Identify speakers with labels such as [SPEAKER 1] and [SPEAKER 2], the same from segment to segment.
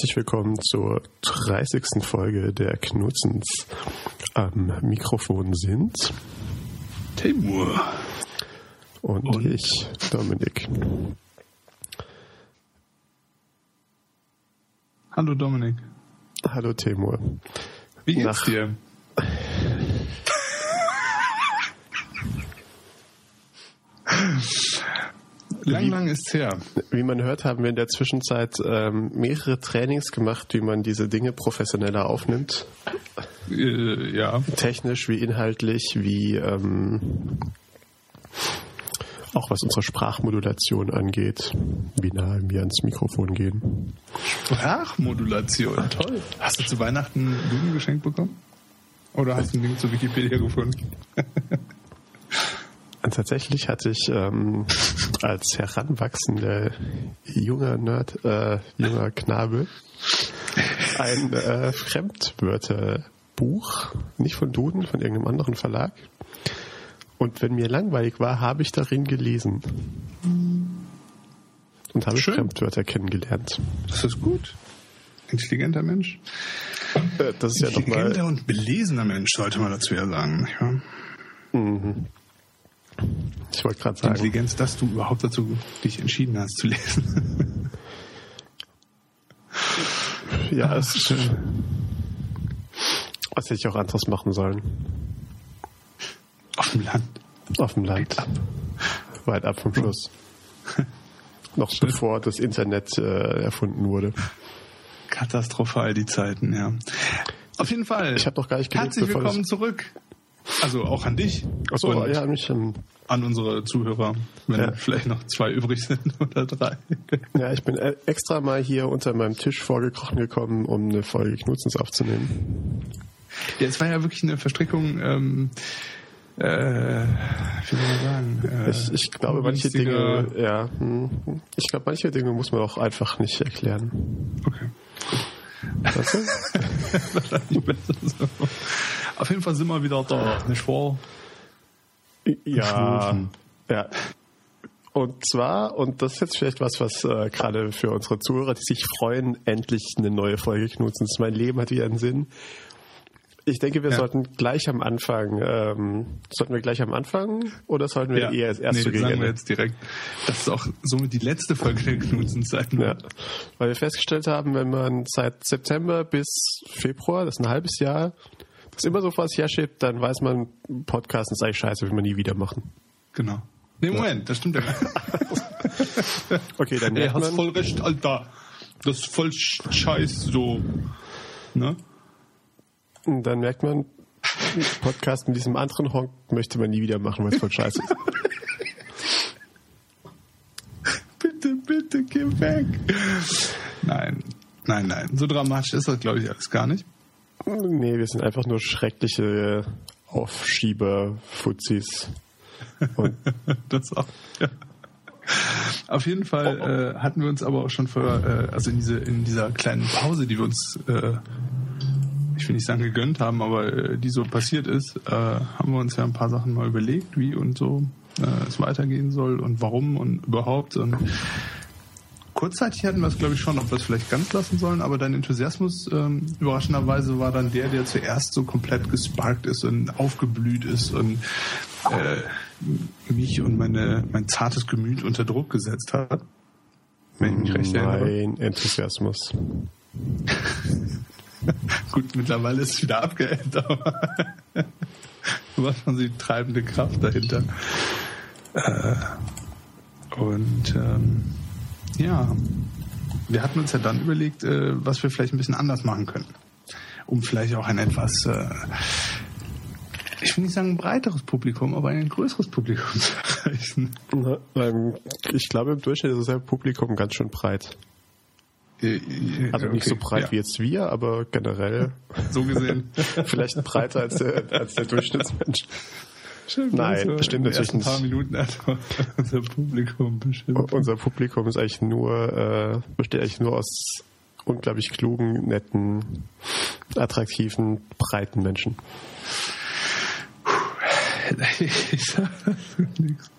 [SPEAKER 1] herzlich willkommen zur 30. Folge der Knutzens. Am Mikrofon sind
[SPEAKER 2] Timur
[SPEAKER 1] und, und ich, Dominik.
[SPEAKER 2] Hallo Dominik.
[SPEAKER 1] Hallo Timur.
[SPEAKER 2] Wie geht's Nach dir? Lang, lang ist her.
[SPEAKER 1] Wie man hört, haben wir in der Zwischenzeit ähm, mehrere Trainings gemacht, wie man diese Dinge professioneller aufnimmt.
[SPEAKER 2] Äh, ja.
[SPEAKER 1] Technisch wie inhaltlich, wie ähm, auch was unsere Sprachmodulation angeht, wie nah wir ans Mikrofon gehen.
[SPEAKER 2] Sprachmodulation, toll. Hast du zu Weihnachten Blumen geschenkt bekommen? Oder hast du ein Ding zu Wikipedia gefunden?
[SPEAKER 1] Tatsächlich hatte ich ähm, als heranwachsender junger Nerd, äh, junger Knabe, ein äh, Fremdwörterbuch, nicht von Duden, von irgendeinem anderen Verlag. Und wenn mir langweilig war, habe ich darin gelesen. Und habe Schön. Fremdwörter kennengelernt.
[SPEAKER 2] Das ist gut. Intelligenter Mensch.
[SPEAKER 1] Äh, das ist
[SPEAKER 2] Intelligenter ja und belesener Mensch, sollte man dazu ja sagen. Ja. Mhm.
[SPEAKER 1] Ich wollte gerade sagen.
[SPEAKER 2] Intelligenz, dass du überhaupt dazu dich entschieden hast zu lesen.
[SPEAKER 1] ja, es ist schön. Was hätte ich auch anderes machen sollen?
[SPEAKER 2] Auf dem Land.
[SPEAKER 1] Auf dem Land. Weit ab. Weit ab vom Schluss. Noch schön. bevor das Internet äh, erfunden wurde.
[SPEAKER 2] Katastrophal die Zeiten, ja. Auf jeden Fall.
[SPEAKER 1] Ich habe doch gar nicht
[SPEAKER 2] gelebt, Herzlich willkommen zurück also auch an dich.
[SPEAKER 1] Achso, ja, mich. Ähm,
[SPEAKER 2] an unsere Zuhörer, wenn ja. vielleicht noch zwei übrig sind oder drei.
[SPEAKER 1] Ja, ich bin e- extra mal hier unter meinem Tisch vorgekrochen gekommen, um eine Folge Knutzens aufzunehmen.
[SPEAKER 2] Ja, es war ja wirklich eine Verstrickung, ähm, äh, wie soll man sagen?
[SPEAKER 1] Äh, ich, ich glaube, manche Dinge, ja, hm, ich glaube, manche Dinge muss man auch einfach nicht erklären.
[SPEAKER 2] Okay. Weißt du? Wahrscheinlich besser so. Auf jeden Fall sind wir wieder da, nicht wahr?
[SPEAKER 1] Ja, ja. Und zwar, und das ist jetzt vielleicht was, was äh, gerade für unsere Zuhörer, die sich freuen, endlich eine neue Folge Knutzens. Mein Leben hat wieder einen Sinn. Ich denke, wir ja. sollten gleich am Anfang, ähm, sollten wir gleich am Anfang oder sollten wir ja. eher als erstes
[SPEAKER 2] nee, gegen sagen wir jetzt direkt. Das ist auch somit die letzte Folge der Knutzen-Zeiten.
[SPEAKER 1] Ja. Weil wir festgestellt haben, wenn man seit September bis Februar, das ist ein halbes Jahr, das immer so vor sich herschiebt, dann weiß man, Podcasten ist eigentlich scheiße, will man nie wieder machen.
[SPEAKER 2] Genau. Nee, Moment, das stimmt ja.
[SPEAKER 1] okay, dann merkt
[SPEAKER 2] man... hast voll recht, Alter. Das ist voll scheiß so. Ne?
[SPEAKER 1] Und dann merkt man, Podcast mit diesem anderen Honk möchte man nie wieder machen, weil es voll scheiße ist.
[SPEAKER 2] bitte, bitte, geh weg. Nein, nein, nein. So dramatisch ist das, glaube ich, alles gar nicht.
[SPEAKER 1] Nee, wir sind einfach nur schreckliche Aufschieber-Fuzis.
[SPEAKER 2] das auch, ja. Auf jeden Fall äh, hatten wir uns aber auch schon vor, äh, also in, diese, in dieser kleinen Pause, die wir uns äh, ich will nicht sagen gegönnt haben, aber äh, die so passiert ist, äh, haben wir uns ja ein paar Sachen mal überlegt, wie und so äh, es weitergehen soll und warum und überhaupt. Und kurzzeitig hatten wir es, glaube ich, schon, ob wir es vielleicht ganz lassen sollen, aber dein Enthusiasmus ähm, überraschenderweise war dann der, der zuerst so komplett gesparkt ist und aufgeblüht ist und äh, mich und meine, mein zartes Gemüt unter Druck gesetzt hat.
[SPEAKER 1] Wenn ich mich recht erinnere. Mein Enthusiasmus.
[SPEAKER 2] Gut, mittlerweile ist es wieder abgeändert, aber warst schon die treibende Kraft dahinter. Äh, und ähm, ja, wir hatten uns ja dann überlegt, äh, was wir vielleicht ein bisschen anders machen können. Um vielleicht auch ein etwas, äh, ich will nicht sagen ein breiteres Publikum, aber ein größeres Publikum zu erreichen.
[SPEAKER 1] Ich glaube, im Durchschnitt ist das Publikum ganz schön breit. Äh, also nicht okay, so breit ja. wie jetzt wir, aber generell.
[SPEAKER 2] So gesehen.
[SPEAKER 1] vielleicht breiter als der, als der Durchschnittsmensch.
[SPEAKER 2] Stimmt, Nein, also stimmt natürlich nicht. Ein paar Minuten unser Publikum bestimmt.
[SPEAKER 1] Unser Publikum ist eigentlich nur, äh, besteht eigentlich nur aus unglaublich klugen, netten, attraktiven, breiten Menschen.
[SPEAKER 2] Ich sag nichts.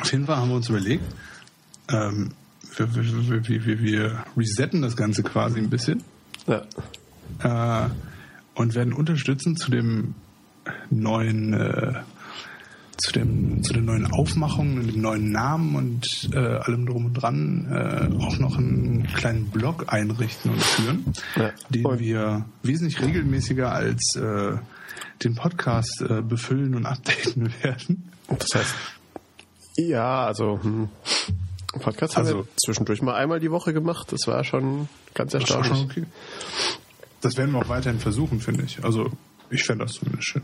[SPEAKER 2] Auf jeden Fall haben wir uns überlegt, ähm, wir, wir, wir, wir resetten das Ganze quasi ein bisschen. Ja. Äh, und werden unterstützen zu dem neuen äh, zu dem zu den neuen Aufmachungen, dem neuen Namen und äh, allem drum und dran äh, auch noch einen kleinen Blog einrichten und führen, ja. den und wir wesentlich regelmäßiger als äh, den Podcast äh, befüllen und updaten werden.
[SPEAKER 1] Das heißt, ja, also hm, Podcast also, haben wir zwischendurch mal einmal die Woche gemacht. Das war schon ganz erstaunlich. Schon okay.
[SPEAKER 2] Das werden wir auch weiterhin versuchen, finde ich. Also ich fände das zumindest schön.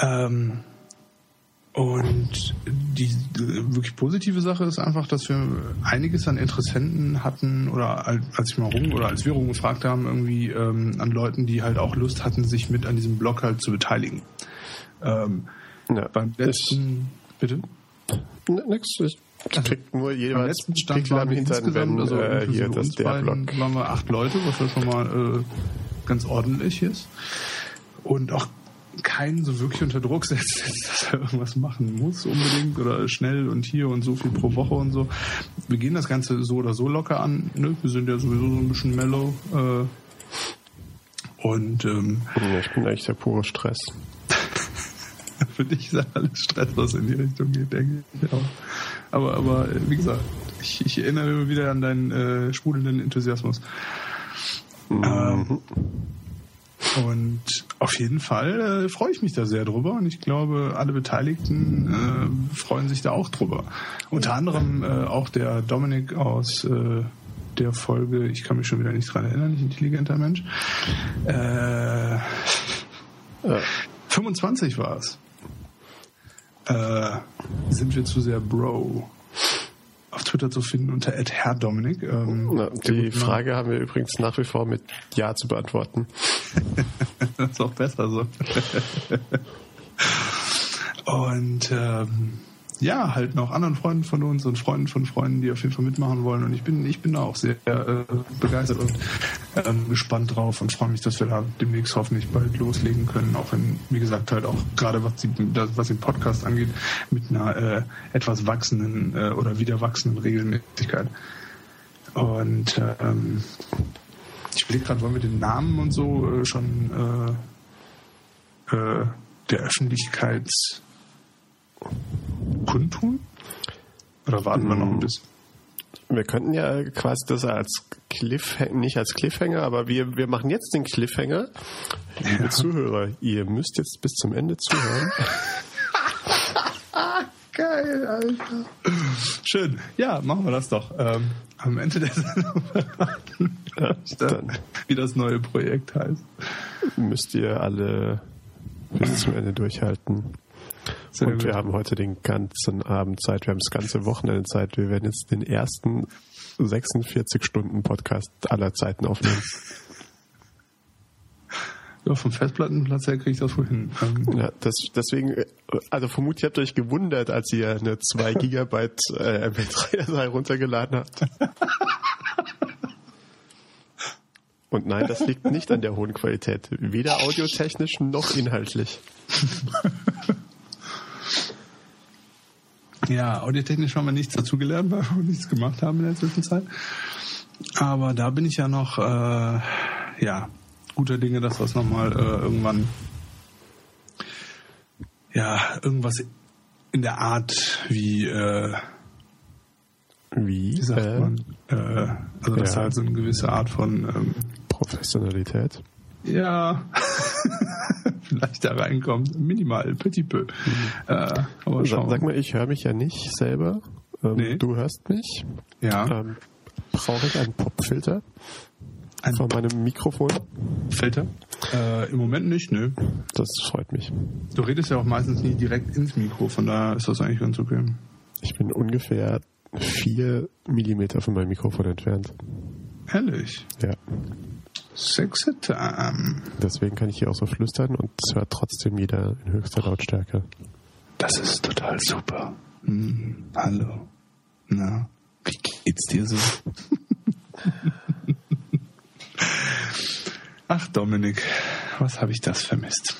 [SPEAKER 2] Ähm, und die wirklich positive Sache ist einfach, dass wir einiges an Interessenten hatten oder als ich mal rum oder als wir rumgefragt haben, irgendwie ähm, an Leuten, die halt auch Lust hatten, sich mit an diesem Blog halt zu beteiligen. Ähm, ja, beim letzten, bitte?
[SPEAKER 1] Nix, ich also, krieg nur jeweils
[SPEAKER 2] letzten Stand waren wir insgesamt, wenn, also äh, hier das der Blog. waren wir acht Leute, was ja schon mal äh, ganz ordentlich ist. Und auch keinen so wirklich unter Druck setzt, dass er irgendwas machen muss unbedingt oder schnell und hier und so viel pro Woche und so. Wir gehen das Ganze so oder so locker an. Ne? Wir sind ja sowieso so ein bisschen mellow. Äh, und ähm,
[SPEAKER 1] ja, ich bin eigentlich der pure Stress.
[SPEAKER 2] Für dich ist alles Stress, was in die Richtung geht, denke ich. Ja. Aber, aber wie gesagt, ich, ich erinnere wieder an deinen äh, sprudelnden Enthusiasmus. Mhm. Ähm, und auf jeden Fall äh, freue ich mich da sehr drüber und ich glaube, alle Beteiligten äh, freuen sich da auch drüber. Unter anderem äh, auch der Dominik aus äh, der Folge, ich kann mich schon wieder nicht dran erinnern, nicht intelligenter Mensch. Äh, 25 war es. Äh, sind wir zu sehr Bro? auf Twitter zu finden unter Herr Dominik.
[SPEAKER 1] Ähm, Na, die Frage haben wir übrigens nach wie vor mit Ja zu beantworten.
[SPEAKER 2] Das ist auch besser so. und ähm, ja, halt noch anderen Freunden von uns und Freunden von Freunden, die auf jeden Fall mitmachen wollen. Und ich bin, ich bin da auch sehr äh, begeistert und ähm, gespannt drauf und freue mich, dass wir da demnächst hoffentlich bald loslegen können. Auch wenn, wie gesagt, halt auch gerade was, was den Podcast angeht, mit einer äh, etwas wachsenden äh, oder wieder wachsenden Regelmäßigkeit. Und ähm, ich überlege gerade, wollen wir den Namen und so äh, schon äh, äh, der Öffentlichkeits kundtun? Oder warten hm. wir noch ein bisschen?
[SPEAKER 1] Wir könnten ja quasi das als Cliffhanger, nicht als Cliffhanger, aber wir, wir machen jetzt den Cliffhanger. Liebe ja. Zuhörer, ihr müsst jetzt bis zum Ende zuhören.
[SPEAKER 2] Geil, Alter. Schön. Ja, machen wir das doch. Ähm, am Ende der Sendung verraten, wie das neue Projekt heißt.
[SPEAKER 1] Müsst ihr alle bis zum Ende durchhalten. Sehr und gut. wir haben heute den ganzen Abend Zeit, wir haben das ganze Wochenende Zeit. Wir werden jetzt den ersten 46 Stunden Podcast aller Zeiten aufnehmen.
[SPEAKER 2] Ja, vom Festplattenplatz her kriege ich das wohl hin.
[SPEAKER 1] Ähm, ja, das, deswegen, also vermutlich habt ihr euch gewundert, als ihr eine 2 Gigabyte äh, MP3-Datei runtergeladen habt. Und nein, das liegt nicht an der hohen Qualität. Weder audiotechnisch noch inhaltlich.
[SPEAKER 2] Ja, audiotechnisch haben wir nichts dazugelernt, weil wir nichts gemacht haben in der Zwischenzeit. Aber da bin ich ja noch, äh, ja, guter Dinge, dass das nochmal äh, irgendwann, ja, irgendwas in der Art wie, äh,
[SPEAKER 1] wie,
[SPEAKER 2] wie sagt äh, man, äh, also das ja. halt so eine gewisse Art von ähm,
[SPEAKER 1] Professionalität.
[SPEAKER 2] Ja, vielleicht da reinkommt. Minimal, petit peu. Mhm.
[SPEAKER 1] Äh, aber sag, sag, mal, ich höre mich ja nicht selber. Ähm, nee. Du hörst mich.
[SPEAKER 2] Ja.
[SPEAKER 1] Ähm, Brauche ich einen Popfilter? Ein von meinem Mikrofon?
[SPEAKER 2] Filter? Äh, Im Moment nicht, nö.
[SPEAKER 1] Das freut mich.
[SPEAKER 2] Du redest ja auch meistens nie direkt ins Mikro, von daher ist das eigentlich ganz okay.
[SPEAKER 1] Ich bin ungefähr vier Millimeter von meinem Mikrofon entfernt.
[SPEAKER 2] Ehrlich?
[SPEAKER 1] Ja.
[SPEAKER 2] Sexy Time.
[SPEAKER 1] Deswegen kann ich hier auch so flüstern und es hört trotzdem jeder in höchster Lautstärke.
[SPEAKER 2] Das ist total super. Hm, hallo. Na, wie geht's dir so? Ach, Dominik, was habe ich das vermisst?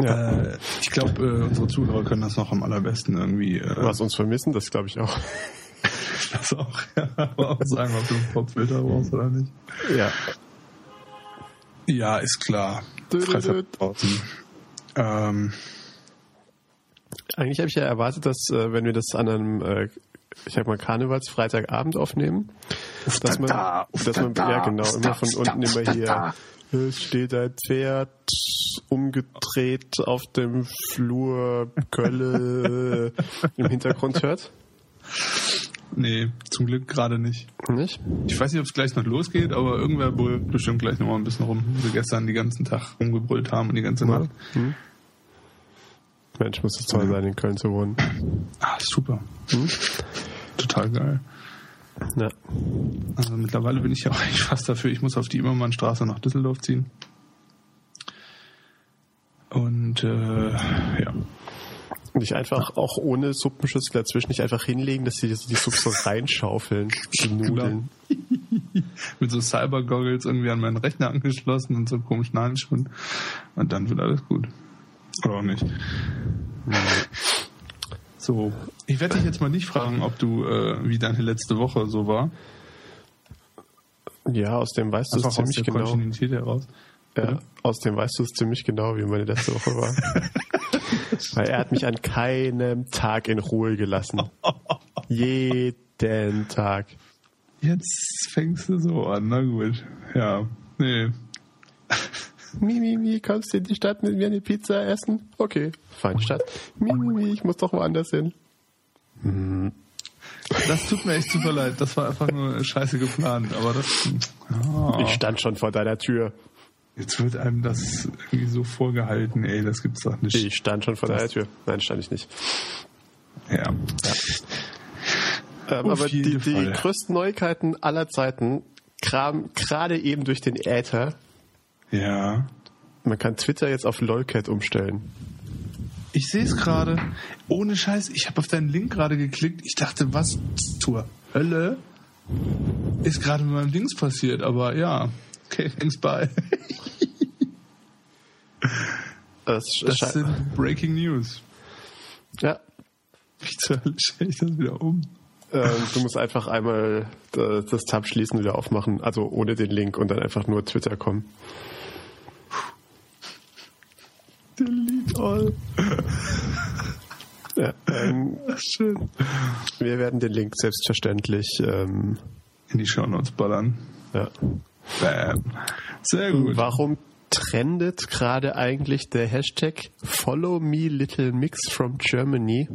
[SPEAKER 2] Ja. Äh, ich glaube, äh, unsere Zuhörer können das noch am allerbesten irgendwie. Äh,
[SPEAKER 1] was uns vermissen, das glaube ich auch.
[SPEAKER 2] das auch, ja, aber auch sagen, ob du einen Popfilter brauchst oder nicht.
[SPEAKER 1] Ja.
[SPEAKER 2] Ja, ist klar. Freitag draußen. Ähm,
[SPEAKER 1] Eigentlich habe ich ja erwartet, dass äh, wenn wir das an einem, äh, ich sag mal, Karnevalsfreitagabend aufnehmen, dass man,
[SPEAKER 2] da, uff,
[SPEAKER 1] dass man,
[SPEAKER 2] da,
[SPEAKER 1] ja genau,
[SPEAKER 2] uff,
[SPEAKER 1] immer
[SPEAKER 2] da,
[SPEAKER 1] von
[SPEAKER 2] uff,
[SPEAKER 1] unten
[SPEAKER 2] da,
[SPEAKER 1] immer
[SPEAKER 2] uff,
[SPEAKER 1] hier,
[SPEAKER 2] da.
[SPEAKER 1] es steht ein Pferd umgedreht auf dem Flur Kölle im Hintergrund hört.
[SPEAKER 2] nee, zum Glück gerade nicht.
[SPEAKER 1] Nicht?
[SPEAKER 2] Ich weiß nicht, ob es gleich noch losgeht, aber irgendwer brüllt bestimmt gleich noch mal ein bisschen rum, wie sie gestern den ganzen Tag rumgebrüllt haben und die ganze Nacht.
[SPEAKER 1] Hm? Mensch, muss es toll sein, in Köln zu wohnen.
[SPEAKER 2] Ah, super.
[SPEAKER 1] Hm?
[SPEAKER 2] Total geil.
[SPEAKER 1] Ja.
[SPEAKER 2] Also mittlerweile bin ich ja auch eigentlich fast dafür, ich muss auf die Immermannstraße nach Düsseldorf ziehen. Und äh, ja.
[SPEAKER 1] Und ich einfach auch ohne Suppenschüssel dazwischen nicht einfach hinlegen, dass sie die, die Suppe so reinschaufeln, die Nudeln.
[SPEAKER 2] Mit so Cyber-Goggles irgendwie an meinen Rechner angeschlossen und so komischen Handschuhen. Und dann wird alles gut. Oder auch nicht. So, ich werde dich jetzt mal nicht fragen, ob du, äh, wie deine letzte Woche so war.
[SPEAKER 1] Ja, aus dem weißt du es
[SPEAKER 2] Einfach aus
[SPEAKER 1] ziemlich
[SPEAKER 2] der
[SPEAKER 1] genau.
[SPEAKER 2] Kontinuität heraus.
[SPEAKER 1] Ja, aus dem weißt du es ziemlich genau, wie meine letzte Woche war. Weil er hat mich an keinem Tag in Ruhe gelassen. Jeden Tag.
[SPEAKER 2] Jetzt fängst du so an, na gut. Ja, nee.
[SPEAKER 1] Mi, mi, mi, kommst du in die Stadt mit mir eine Pizza essen? Okay, fein, Stadt. Mi, mi, ich muss doch woanders hin.
[SPEAKER 2] Das tut mir echt super leid. Das war einfach nur scheiße geplant. Aber das. Ah,
[SPEAKER 1] Ich stand schon vor deiner Tür.
[SPEAKER 2] jetzt wird einem das irgendwie so vorgehalten, ey, das gibt's doch nicht.
[SPEAKER 1] Ich stand schon vor deiner Tür. Nein, stand ich nicht.
[SPEAKER 2] Ja.
[SPEAKER 1] Ähm,
[SPEAKER 2] Auf
[SPEAKER 1] aber die, die größten Neuigkeiten aller Zeiten kamen gerade eben durch den Äther.
[SPEAKER 2] Ja.
[SPEAKER 1] Man kann Twitter jetzt auf LOLCAT umstellen.
[SPEAKER 2] Ich sehe es gerade. Ohne Scheiß, ich habe auf deinen Link gerade geklickt. Ich dachte, was zur Hölle ist gerade mit meinem Dings passiert? Aber ja, okay, thanks bye.
[SPEAKER 1] Das,
[SPEAKER 2] Das sind Breaking News.
[SPEAKER 1] ja,
[SPEAKER 2] Wie zur Hölle stelle ich das wieder um?
[SPEAKER 1] ähm, du musst einfach einmal äh, das Tab schließen, wieder aufmachen, also ohne den Link und dann einfach nur Twitter kommen.
[SPEAKER 2] Delete all.
[SPEAKER 1] Ja, ähm,
[SPEAKER 2] Schön.
[SPEAKER 1] wir werden den Link selbstverständlich ähm,
[SPEAKER 2] In die Shownotes ballern.
[SPEAKER 1] ja.
[SPEAKER 2] Bam. Sehr gut.
[SPEAKER 1] Warum trendet gerade eigentlich der Hashtag Follow Me Little Mix from Germany?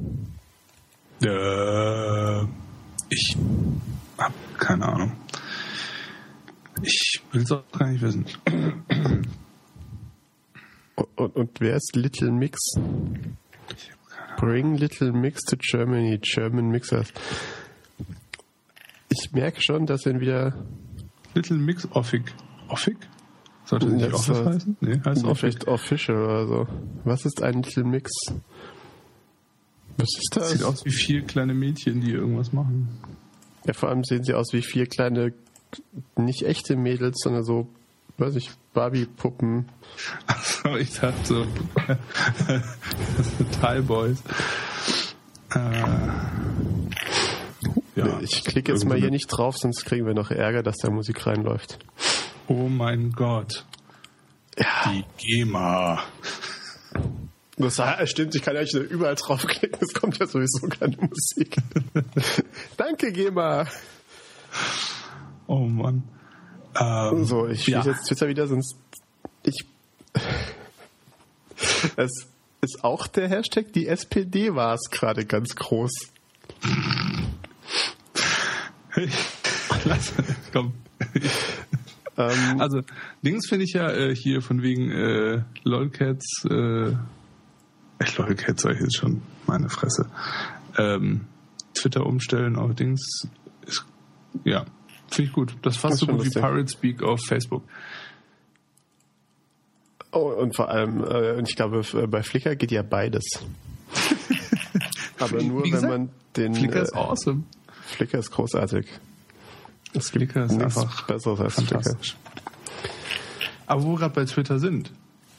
[SPEAKER 2] Äh, ich hab keine Ahnung. Ich will es auch gar nicht wissen.
[SPEAKER 1] Und, und, wer ist Little Mix? Bring Little Mix to Germany, German Mixers. Ich merke schon, dass er wieder
[SPEAKER 2] Little Mix Offic. Offic? Sollte nicht
[SPEAKER 1] Das
[SPEAKER 2] Office
[SPEAKER 1] war-
[SPEAKER 2] heißen? Nee, heißt Offic.
[SPEAKER 1] Official oder so. Was ist ein Little Mix? Was ist das?
[SPEAKER 2] Sieht aus wie vier kleine Mädchen, die irgendwas machen.
[SPEAKER 1] Ja, vor allem sehen sie aus wie vier kleine, nicht echte Mädels, sondern so, weiß ich, Barbie-Puppen.
[SPEAKER 2] Achso, ich dachte so. Thai Boys. Äh, ja,
[SPEAKER 1] ich klicke jetzt mal hier nicht drauf, sonst kriegen wir noch Ärger, dass da Musik reinläuft.
[SPEAKER 2] Oh mein Gott. Die GEMA.
[SPEAKER 1] Das stimmt, ich kann ja nicht überall draufklicken, es kommt ja sowieso keine Musik. Danke, GEMA.
[SPEAKER 2] Oh Mann. Ähm,
[SPEAKER 1] So, ich
[SPEAKER 2] ja.
[SPEAKER 1] jetzt Twitter wieder, sonst ich. Es ist auch der Hashtag, die SPD war es gerade ganz groß.
[SPEAKER 2] Lass, komm.
[SPEAKER 1] Ähm,
[SPEAKER 2] Also, Dings finde ich ja äh, hier von wegen äh, LOLcats, äh, LOLcats sag ich jetzt schon, meine Fresse. Ähm, Twitter umstellen auf Dings ist, ja, finde ich gut. Das fast
[SPEAKER 1] Das
[SPEAKER 2] so gut wie
[SPEAKER 1] lustig.
[SPEAKER 2] Pirate Speak auf Facebook.
[SPEAKER 1] oh, und vor allem, äh, und ich glaube, bei Flickr geht ja beides. Aber
[SPEAKER 2] Wie-
[SPEAKER 1] nur,
[SPEAKER 2] wie
[SPEAKER 1] wenn man den.
[SPEAKER 2] Flickr ist
[SPEAKER 1] äh,
[SPEAKER 2] awesome.
[SPEAKER 1] Flickr ist großartig. Es gibt
[SPEAKER 2] Flickr ist
[SPEAKER 1] nichts
[SPEAKER 2] einfach
[SPEAKER 1] Besseres als Flickr.
[SPEAKER 2] Aber wo wir gerade bei Twitter sind,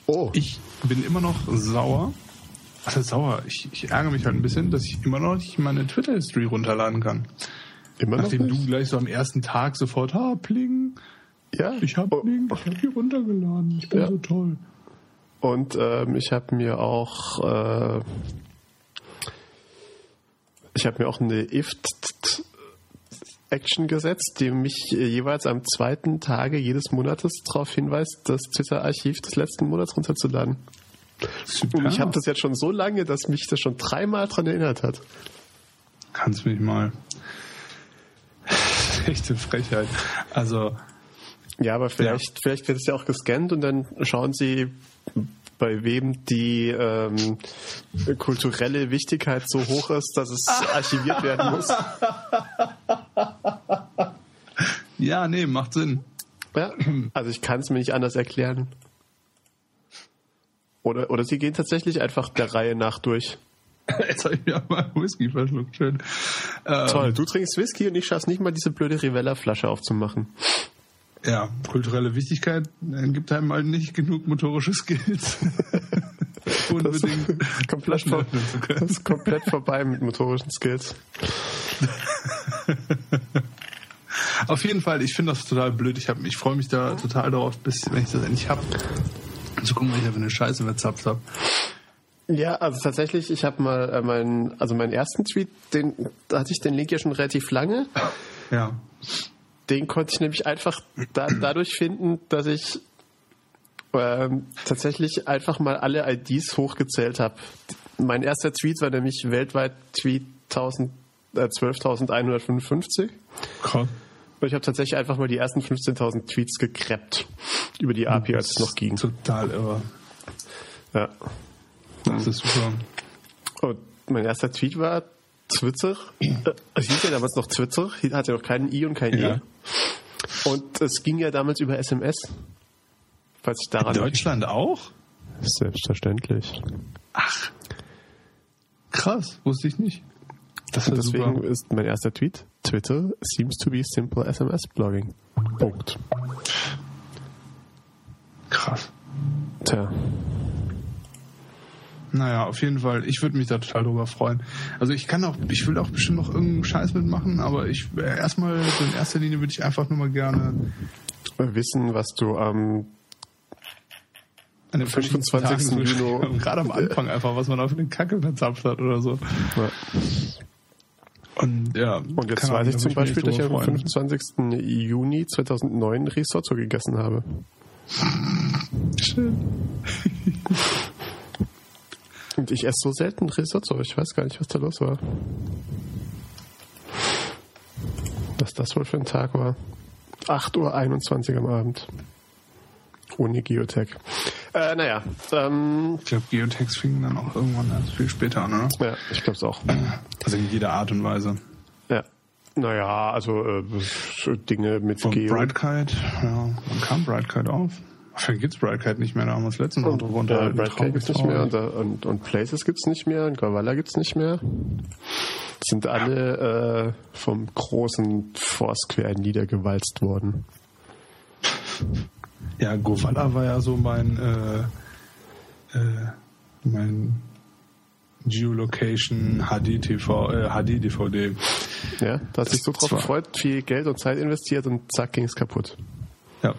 [SPEAKER 1] Oh,
[SPEAKER 2] ich bin immer noch sauer. Also sauer, ich, ich ärgere mich halt ein bisschen, dass ich immer noch nicht meine Twitter-History runterladen kann. Immer noch Nachdem nicht? du gleich so am ersten Tag sofort, ha, Pling. Ja. Ich habe oh. Pling, ich habe die runtergeladen. Ich bin ja. so toll.
[SPEAKER 1] Und ähm, ich habe mir auch äh, ich habe mir auch eine IFT Action gesetzt, die mich jeweils am zweiten Tage jedes Monates darauf hinweist, das Twitter-Archiv des letzten Monats runterzuladen. Super. Und ich habe das jetzt schon so lange, dass mich das schon dreimal daran erinnert hat.
[SPEAKER 2] Kannst mich mal. Echte Frechheit. Also.
[SPEAKER 1] Ja, aber vielleicht, ja. vielleicht wird es ja auch gescannt und dann schauen sie, bei wem die ähm, kulturelle Wichtigkeit so hoch ist, dass es archiviert werden muss.
[SPEAKER 2] Ja, nee, macht Sinn.
[SPEAKER 1] Ja, also ich kann es mir nicht anders erklären. Oder, oder sie gehen tatsächlich einfach der Reihe nach durch.
[SPEAKER 2] Jetzt habe ich mir mal Whisky verschluckt, schön.
[SPEAKER 1] Toll, ähm, du trinkst Whisky und ich schaff's nicht mal, diese blöde Rivella-Flasche aufzumachen.
[SPEAKER 2] Ja, kulturelle Wichtigkeit gibt einem halt nicht genug motorische Skills.
[SPEAKER 1] Unbedingt. Komplett vor, das ist komplett vorbei mit motorischen Skills.
[SPEAKER 2] Auf jeden Fall, ich finde das total blöd. Ich, ich freue mich da total darauf, bis wenn ich das endlich habe, zu gucken, was ich da für eine Scheiße verzapft habe.
[SPEAKER 1] Ja, also tatsächlich, ich habe mal äh, meinen, also meinen ersten Tweet, den, da hatte ich den Link ja schon relativ lange.
[SPEAKER 2] Ja.
[SPEAKER 1] Den konnte ich nämlich einfach da, dadurch finden, dass ich ähm, tatsächlich einfach mal alle IDs hochgezählt habe. Mein erster Tweet war nämlich weltweit Tweet 1000, äh, 12.155. Krass. Und ich habe tatsächlich einfach mal die ersten 15.000 Tweets gekreppt über die API, als es noch ging.
[SPEAKER 2] Total irre.
[SPEAKER 1] Ja.
[SPEAKER 2] Das ist super.
[SPEAKER 1] Und mein erster Tweet war Twitter. Es hieß ja damals noch Twitter, hatte noch keinen I und kein e. ja. E. Und es ging ja damals über SMS.
[SPEAKER 2] Falls ich daran. In Deutschland auch?
[SPEAKER 1] Selbstverständlich.
[SPEAKER 2] Ach. Krass, wusste ich nicht.
[SPEAKER 1] Das und deswegen super. ist mein erster Tweet: Twitter seems to be simple SMS blogging. Punkt.
[SPEAKER 2] Krass.
[SPEAKER 1] Tja.
[SPEAKER 2] Naja, auf jeden Fall. Ich würde mich da total drüber freuen. Also ich kann auch, ich will auch bestimmt noch irgendeinen Scheiß mitmachen, aber ich äh, erstmal, so in erster Linie würde ich einfach nur mal gerne
[SPEAKER 1] wissen, was du am
[SPEAKER 2] an dem 25. Juni. Gerade am Anfang einfach, was man auf den Kacke verzapft hat oder so. Ja.
[SPEAKER 1] Und ja. Und jetzt weiß ich zum Beispiel, dass ich am 25. Juni 2009 Risotto gegessen habe.
[SPEAKER 2] Schön.
[SPEAKER 1] Und ich esse so selten Risotto. Ich weiß gar nicht, was da los war. Was das wohl für ein Tag war. 8.21 Uhr am Abend. Ohne Geotech. Äh, naja. Ähm,
[SPEAKER 2] ich glaube, Geotechs fingen dann auch irgendwann erst viel später an, oder?
[SPEAKER 1] Ja, ich glaube es auch.
[SPEAKER 2] Also in jeder Art und Weise.
[SPEAKER 1] Ja. Naja, also äh, Dinge mit
[SPEAKER 2] Von Geo. Brightkite, ja. Wann kam Brightkite auf? Vielleicht gibt es Brightcat nicht mehr, da haben wir uns letztens
[SPEAKER 1] noch drüber unterhalten. Ja, Brightcat gibt es nicht mehr und, und, und Places gibt es nicht mehr und Gavala gibt es nicht mehr. Sind alle äh, vom großen Foursquare niedergewalzt worden.
[SPEAKER 2] Ja, Govala war ja so mein äh, äh, mein Geolocation HD TV, äh, HD DVD.
[SPEAKER 1] Ja, da hat sich so drauf gefreut, viel Geld und Zeit investiert und zack ging es kaputt.
[SPEAKER 2] Ja,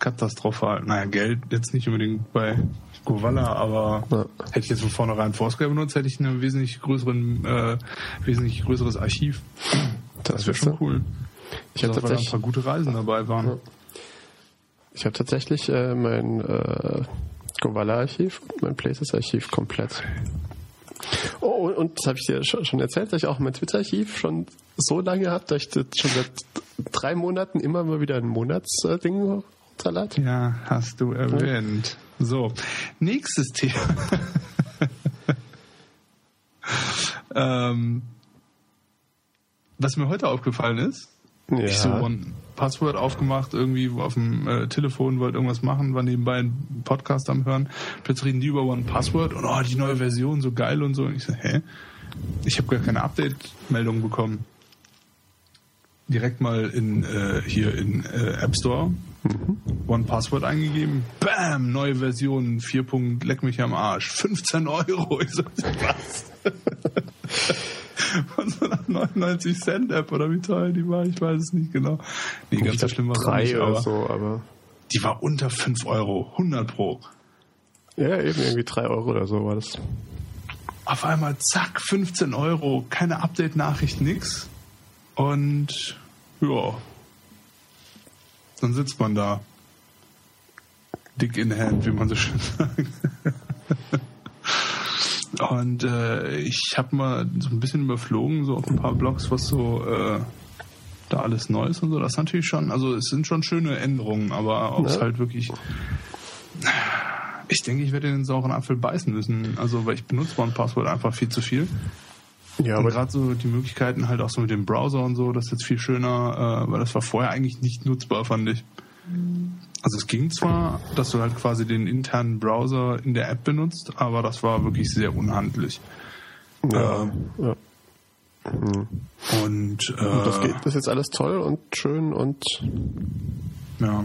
[SPEAKER 2] katastrophal. Naja, Geld jetzt nicht unbedingt bei Govala, aber ja. hätte ich jetzt von vornherein Foursquare benutzt, hätte ich ein wesentlich größeren, äh, wesentlich größeres Archiv. Das, das wäre schon cool.
[SPEAKER 1] Ich habe tatsächlich
[SPEAKER 2] ein paar gute Reisen dabei waren. Ja.
[SPEAKER 1] Ich habe tatsächlich äh, mein äh, Govala-Archiv, mein Places-Archiv komplett. Oh, und, und das habe ich dir schon erzählt, dass ich auch mein Twitter-Archiv schon so lange habe, dass ich das schon seit drei Monaten immer mal wieder ein Monatsding
[SPEAKER 2] Salat? Ja, hast du erwähnt. So, nächstes Thema. ähm, was mir heute aufgefallen ist, ja. ich so ein Passwort aufgemacht, irgendwie auf dem äh, Telefon, wollte irgendwas machen, war nebenbei ein Podcast am Hören. Plötzlich reden die über One Password und oh, die neue Version, so geil und so. Und ich so, hä? Ich habe gar keine Update-Meldung bekommen. Direkt mal in äh, hier in äh, App Store Mhm. One Password eingegeben, bam, neue Version, 4. Leck mich am Arsch, 15 Euro. Ich so, was? von so einer 99 Cent App oder wie teuer die war, ich weiß es nicht genau. Nee, ganz so schlimm war
[SPEAKER 1] drei
[SPEAKER 2] nicht,
[SPEAKER 1] oder
[SPEAKER 2] aber
[SPEAKER 1] so, aber
[SPEAKER 2] die war unter 5 Euro, 100 pro.
[SPEAKER 1] ja, eben irgendwie drei Euro oder so war das.
[SPEAKER 2] Auf einmal zack, 15 Euro, keine Update-Nachricht, nix. Und ja, dann sitzt man da. Dick in hand, wie man so schön sagt. Und äh, ich habe mal so ein bisschen überflogen, so auf ein paar Blogs, was so äh, da alles neu ist und so. Das ist natürlich schon, also es sind schon schöne Änderungen, aber ob es
[SPEAKER 1] Ja.
[SPEAKER 2] halt wirklich. Ich denke, ich werde den sauren Apfel beißen müssen. Also, weil ich benutze One-Password einfach viel zu viel.
[SPEAKER 1] Ja, aber
[SPEAKER 2] gerade so die Möglichkeiten halt auch so mit dem Browser und so, das ist jetzt viel schöner, äh, weil das war vorher eigentlich nicht nutzbar, fand ich. Also es ging zwar, dass du halt quasi den internen Browser in der App benutzt, aber das war wirklich sehr unhandlich.
[SPEAKER 1] ja,
[SPEAKER 2] Ähm,
[SPEAKER 1] ja.
[SPEAKER 2] Und, äh,
[SPEAKER 1] Und das geht, das ist jetzt alles toll und schön und
[SPEAKER 2] ja,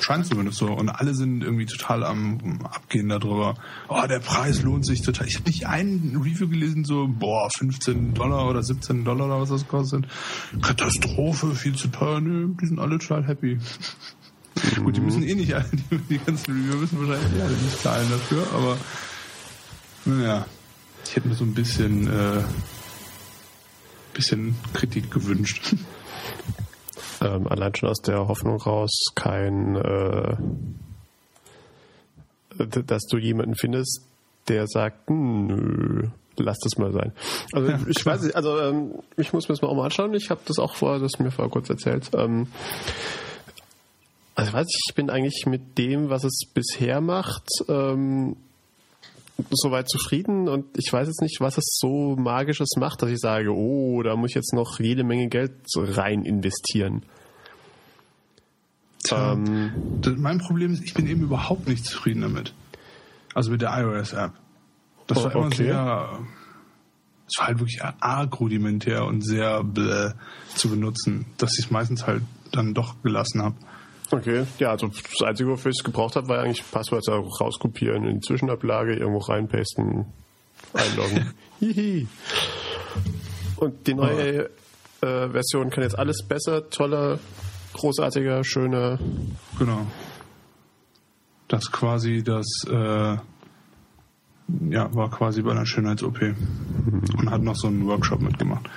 [SPEAKER 2] scheint zumindest so. Und alle sind irgendwie total am Abgehen darüber. Oh, der Preis lohnt sich total. Ich habe nicht einen Review gelesen, so, boah, 15 Dollar oder 17 Dollar oder was das kostet. Katastrophe, viel zu teuer. Nö, die sind alle total happy. Gut, die müssen eh nicht alle, die, die ganzen Reviewer müssen wahrscheinlich eh alle nicht zahlen dafür, aber naja, ich hätte mir so ein bisschen, äh, bisschen Kritik gewünscht.
[SPEAKER 1] ähm, allein schon aus der Hoffnung raus kein, äh, dass du jemanden findest, der sagt, nö, lass das mal sein. Also ich weiß nicht, also ähm, ich muss mir das mal auch mal anschauen. Ich habe das auch vorher, das mir vorher kurz erzählt. Ähm, also ich weiß nicht, ich bin eigentlich mit dem, was es bisher macht, ähm, soweit zufrieden und ich weiß jetzt nicht, was es so magisches macht, dass ich sage, oh, da muss ich jetzt noch jede Menge Geld rein investieren.
[SPEAKER 2] Tja,
[SPEAKER 1] Ähm,
[SPEAKER 2] mein Problem ist, ich bin eben überhaupt nicht zufrieden damit. Also mit der iOS-App. Das
[SPEAKER 1] Oh,
[SPEAKER 2] war immer
[SPEAKER 1] okay.
[SPEAKER 2] sehr, es war halt wirklich arg rudimentär und sehr bläh zu benutzen, dass ich es meistens halt dann doch gelassen habe.
[SPEAKER 1] Okay, ja, also das Einzige, wofür ich es gebraucht habe, war eigentlich Passwörter rauskopieren, in die Zwischenablage, irgendwo reinpasten, einloggen. Hihi. Und die neue äh, Version kann jetzt alles besser, toller, großartiger, schöner.
[SPEAKER 2] Genau. Das quasi das, äh, ja, war quasi bei einer Schönheits-OP. Und hat noch so einen Workshop mitgemacht.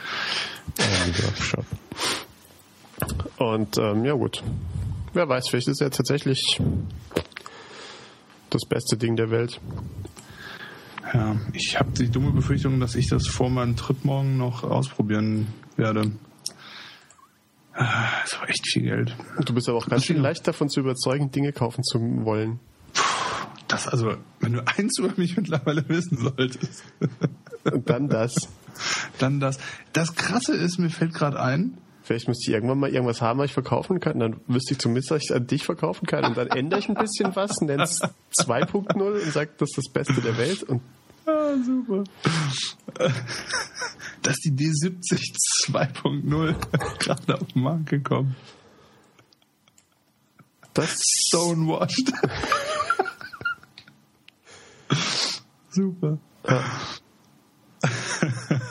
[SPEAKER 1] äh, Workshop. Und ähm, ja gut, wer weiß, vielleicht ist er tatsächlich das beste Ding der Welt.
[SPEAKER 2] Ja, ich habe die dumme Befürchtung, dass ich das vor meinem Trip morgen noch ausprobieren werde. Ah, Das war echt viel Geld.
[SPEAKER 1] Du bist aber auch ganz schön leicht davon zu überzeugen, Dinge kaufen zu wollen.
[SPEAKER 2] Das also, wenn du eins über mich mittlerweile wissen solltest,
[SPEAKER 1] Und dann das.
[SPEAKER 2] dann das. Das Krasse ist, mir fällt gerade ein,
[SPEAKER 1] Vielleicht müsste ich irgendwann mal irgendwas haben, was ich verkaufen kann. Dann wüsste ich zumindest, dass ich es an dich verkaufen kann. Und dann ändere ich ein bisschen was, nenne es 2.0 und sage, das ist das Beste der Welt. Und
[SPEAKER 2] ah, super, dass die D70 2.0 gerade auf den Markt gekommen.
[SPEAKER 1] das
[SPEAKER 2] Stonewashed. super.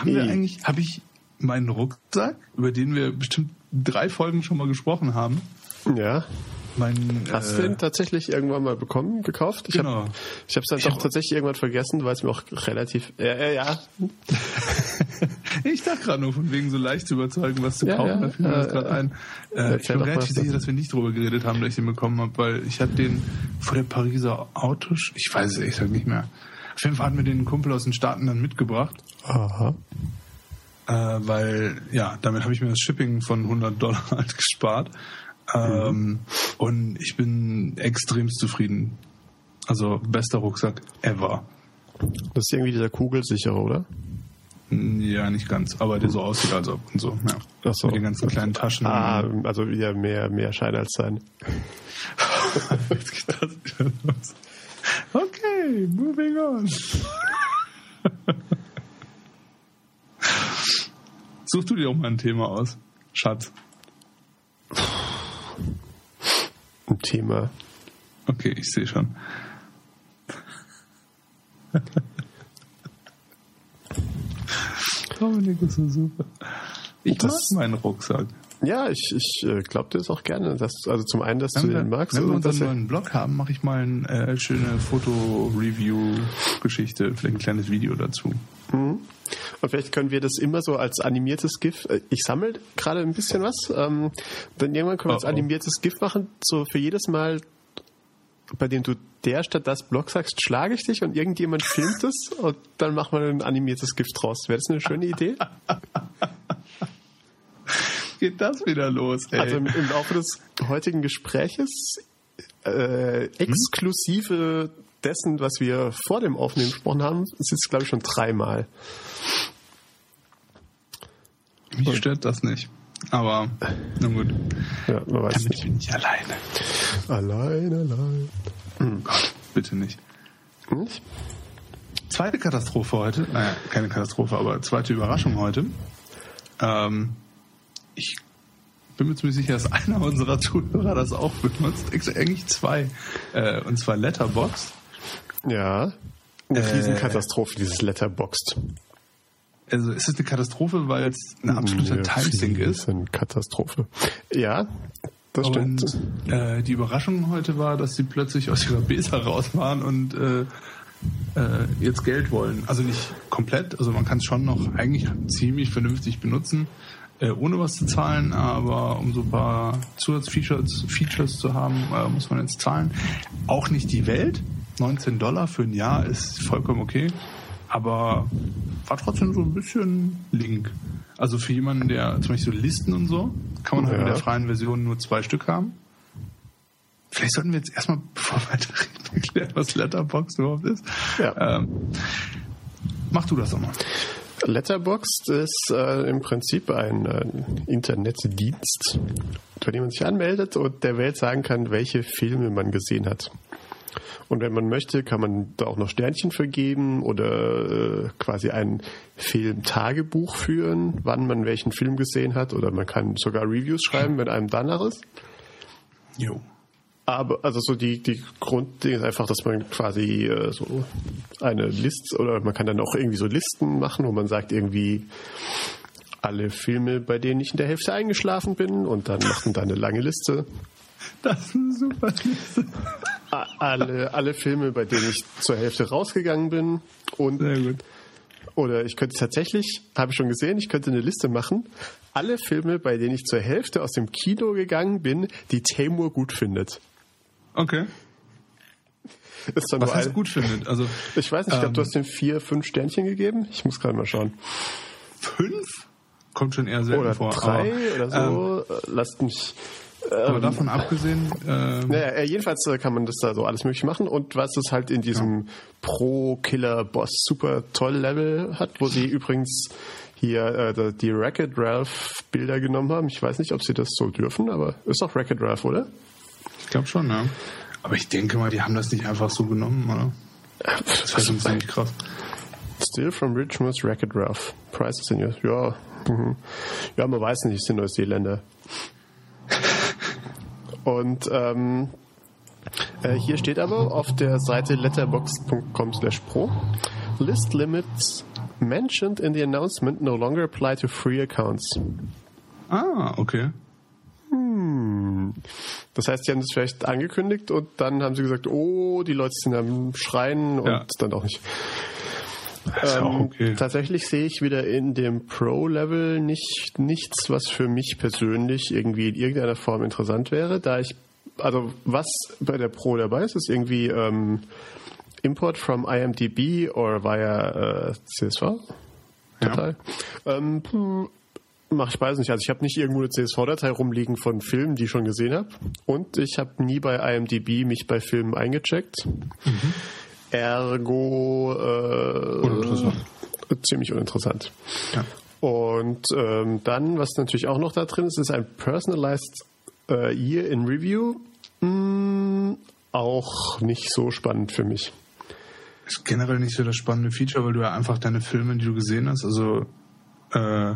[SPEAKER 2] Haben wir
[SPEAKER 1] Hey.
[SPEAKER 2] eigentlich, habe ich meinen Rucksack, über den wir bestimmt drei Folgen schon mal gesprochen haben,
[SPEAKER 1] ja.
[SPEAKER 2] meinen,
[SPEAKER 1] Hast
[SPEAKER 2] äh,
[SPEAKER 1] du den tatsächlich irgendwann mal bekommen, gekauft? Ich
[SPEAKER 2] Genau.
[SPEAKER 1] habe ich es dann
[SPEAKER 2] Ich
[SPEAKER 1] doch
[SPEAKER 2] hab-
[SPEAKER 1] tatsächlich irgendwann vergessen, weil es mir auch relativ. Ja, ja, ja.
[SPEAKER 2] Ich dachte gerade nur von wegen so leicht zu überzeugen, was zu
[SPEAKER 1] Ja,
[SPEAKER 2] kaufen.
[SPEAKER 1] ja,
[SPEAKER 2] da fiel mir das
[SPEAKER 1] äh,
[SPEAKER 2] gerade ein. Äh, ich bin relativ sicher, dass wir nicht drüber geredet haben, dass ich den bekommen habe, weil ich habe den vor der Pariser Autos, ich weiß es ehrlich gesagt nicht mehr. Auf jeden Fall hat mir den Kumpel aus den Staaten dann mitgebracht,
[SPEAKER 1] Aha.
[SPEAKER 2] äh, weil ja, damit habe ich mir das Shipping von 100 Dollar halt gespart. Ähm, Und ich bin extremst zufrieden. Also bester Rucksack ever.
[SPEAKER 1] Das ist irgendwie dieser Kugelsichere, oder?
[SPEAKER 2] Ja, nicht ganz, aber der so aussieht, als ob und so. Ja.
[SPEAKER 1] Ach so.
[SPEAKER 2] Mit den ganzen kleinen Taschen.
[SPEAKER 1] Ah, also wieder mehr, mehr Schein als sein.
[SPEAKER 2] Okay, moving on. Such du dir auch mal ein Thema aus, Schatz.
[SPEAKER 1] Ein Thema.
[SPEAKER 2] Okay, ich sehe schon. Oh, Dominik ist so super. Ich
[SPEAKER 1] das,
[SPEAKER 2] mag meinen Rucksack.
[SPEAKER 1] Ja, ich, ich äh, glaube dir das auch gerne. Dass, also zum einen, dass
[SPEAKER 2] wenn du wir,
[SPEAKER 1] den magst.
[SPEAKER 2] Wenn wir unseren neuen Blog haben, mache ich mal eine äh, schöne Foto-Review-Geschichte, vielleicht ein kleines Video dazu. Mhm.
[SPEAKER 1] Und vielleicht können wir das immer so als animiertes GIF. äh, Ich sammle gerade ein bisschen was. Ähm, dann irgendwann können wir als
[SPEAKER 2] Oh, oh.
[SPEAKER 1] animiertes GIF machen. So für jedes Mal, bei dem du der statt das Blog sagst, schlage ich dich und irgendjemand filmt es und dann machen wir ein animiertes GIF draus. Wäre das eine schöne Idee?
[SPEAKER 2] Geht das wieder los, ey?
[SPEAKER 1] Also im, im Laufe des heutigen Gespräches äh, exklusive dessen, was wir vor dem Aufnehmen gesprochen haben, ist jetzt, glaube ich, schon dreimal.
[SPEAKER 2] Mich stört das nicht. Aber, na gut.
[SPEAKER 1] Ja, man weiß
[SPEAKER 2] Damit
[SPEAKER 1] nicht.
[SPEAKER 2] bin ich alleine.
[SPEAKER 1] Allein, allein.
[SPEAKER 2] Gott, bitte nicht.
[SPEAKER 1] Nicht?
[SPEAKER 2] Zweite Katastrophe heute. Naja, keine Katastrophe, aber zweite Überraschung heute. Ähm, ich bin mir ziemlich sicher, dass einer unserer Zuhörer das auch benutzt. Eigentlich zwei. Äh, und zwar Letterboxd.
[SPEAKER 1] Ja. Eine
[SPEAKER 2] Äh,
[SPEAKER 1] Riesenkatastrophe, dieses Letterboxd.
[SPEAKER 2] Also es ist eine Katastrophe, weil es ein absoluter
[SPEAKER 1] Eine
[SPEAKER 2] Timesink ist.
[SPEAKER 1] Katastrophe. Ja, das stimmt.
[SPEAKER 2] Und äh, die Überraschung heute war, dass sie plötzlich aus ihrer Besa raus waren und äh, äh, jetzt Geld wollen. Also nicht komplett, also man kann es schon noch eigentlich ziemlich vernünftig benutzen, äh, ohne was zu zahlen, aber um so ein paar Zusatzfeatures Features zu haben, äh, muss man jetzt zahlen. Auch nicht die Welt. 19 Dollar für ein Jahr ist vollkommen okay, aber war trotzdem so ein bisschen Link. Also für jemanden, der zum Beispiel so Listen und so, kann man halt
[SPEAKER 1] Ja.
[SPEAKER 2] in der freien Version nur zwei Stück haben. Vielleicht sollten wir jetzt erstmal, bevor wir weiterreden, erklären, was Letterboxd überhaupt ist.
[SPEAKER 1] Ja.
[SPEAKER 2] Ähm, mach du das doch mal.
[SPEAKER 1] Letterboxd ist äh, im Prinzip ein äh, Internetdienst, bei dem man sich anmeldet und der Welt sagen kann, welche Filme man gesehen hat. Und wenn man möchte, kann man da auch noch Sternchen vergeben oder äh, quasi ein Filmtagebuch führen, wann man welchen Film gesehen hat. Oder man kann sogar Reviews schreiben, wenn einem danach ist.
[SPEAKER 2] Jo.
[SPEAKER 1] Aber also so die, die Grundding ist einfach, dass man quasi äh, so eine Liste oder man kann dann auch irgendwie so Listen machen, wo man sagt irgendwie alle Filme, bei denen ich in der Hälfte eingeschlafen bin und dann macht man da eine lange Liste.
[SPEAKER 2] Das ist eine super Liste.
[SPEAKER 1] Alle, alle Filme, bei denen ich zur Hälfte rausgegangen bin und
[SPEAKER 2] Sehr gut.
[SPEAKER 1] oder ich könnte tatsächlich, habe ich schon gesehen, ich könnte eine Liste machen. Alle Filme, bei denen ich zur Hälfte aus dem Kino gegangen bin, die Tamur gut findet.
[SPEAKER 2] Okay.
[SPEAKER 1] Ist dann
[SPEAKER 2] Was heißt gut findet? Also
[SPEAKER 1] Ich weiß nicht, ich glaube,
[SPEAKER 2] Ähm.
[SPEAKER 1] du hast dem vier, fünf Sternchen gegeben. Ich muss gerade mal schauen.
[SPEAKER 2] fünf? Kommt schon eher selten
[SPEAKER 1] Oder
[SPEAKER 2] vor.
[SPEAKER 1] drei
[SPEAKER 2] aber,
[SPEAKER 1] oder so. Äh, Lasst mich.
[SPEAKER 2] Aber davon abgesehen, ähm,
[SPEAKER 1] Naja, äh, jedenfalls äh, kann man das da so alles möglich machen. Und was es halt in diesem Pro-Killer-Boss super toll Level hat, wo sie übrigens hier äh, die Racket Ralph Bilder genommen haben. Ich weiß nicht, ob sie das so dürfen, aber ist doch Racket Ralph, oder?
[SPEAKER 2] ich glaube schon, ja. Aber ich denke mal, die haben das nicht einfach so genommen, oder? Das wäre schon ziemlich krass.
[SPEAKER 1] Still from Richmond's Racket Ralph. Prices in US. Ja, mhm. ja, man weiß nicht, es sind Neuseeländer. Und ähm, äh, hier steht aber auf der Seite letterbox.com slash pro List limits mentioned in the announcement no longer apply to free accounts.
[SPEAKER 2] Ah, okay.
[SPEAKER 1] Das heißt, sie haben das vielleicht angekündigt und dann haben sie gesagt, oh, die Leute sind am Schreien und
[SPEAKER 2] Ja.
[SPEAKER 1] dann auch nicht.
[SPEAKER 2] Das ist ja auch
[SPEAKER 1] Ähm,
[SPEAKER 2] okay.
[SPEAKER 1] Tatsächlich sehe ich wieder in dem Pro-Level nicht, nichts, was für mich persönlich irgendwie in irgendeiner Form interessant wäre, da ich, also was bei der Pro dabei ist, ist irgendwie ähm, Import from IMDb or via äh, CSV-Datei. Ähm, Mache ich beides nicht. Also ich habe nicht irgendwo eine CSV-Datei rumliegen von Filmen, die ich schon gesehen habe. Und ich habe nie bei IMDb mich bei Filmen eingecheckt. Ergo äh,
[SPEAKER 2] Uninteressant.
[SPEAKER 1] ziemlich uninteressant.
[SPEAKER 2] Ja.
[SPEAKER 1] Und ähm, dann, was natürlich auch noch da drin ist, ist ein Personalized äh, Year in Review. Mm, auch nicht so spannend für mich.
[SPEAKER 2] Ist generell nicht so das spannende Feature, weil du ja einfach deine Filme, die du gesehen hast, also äh,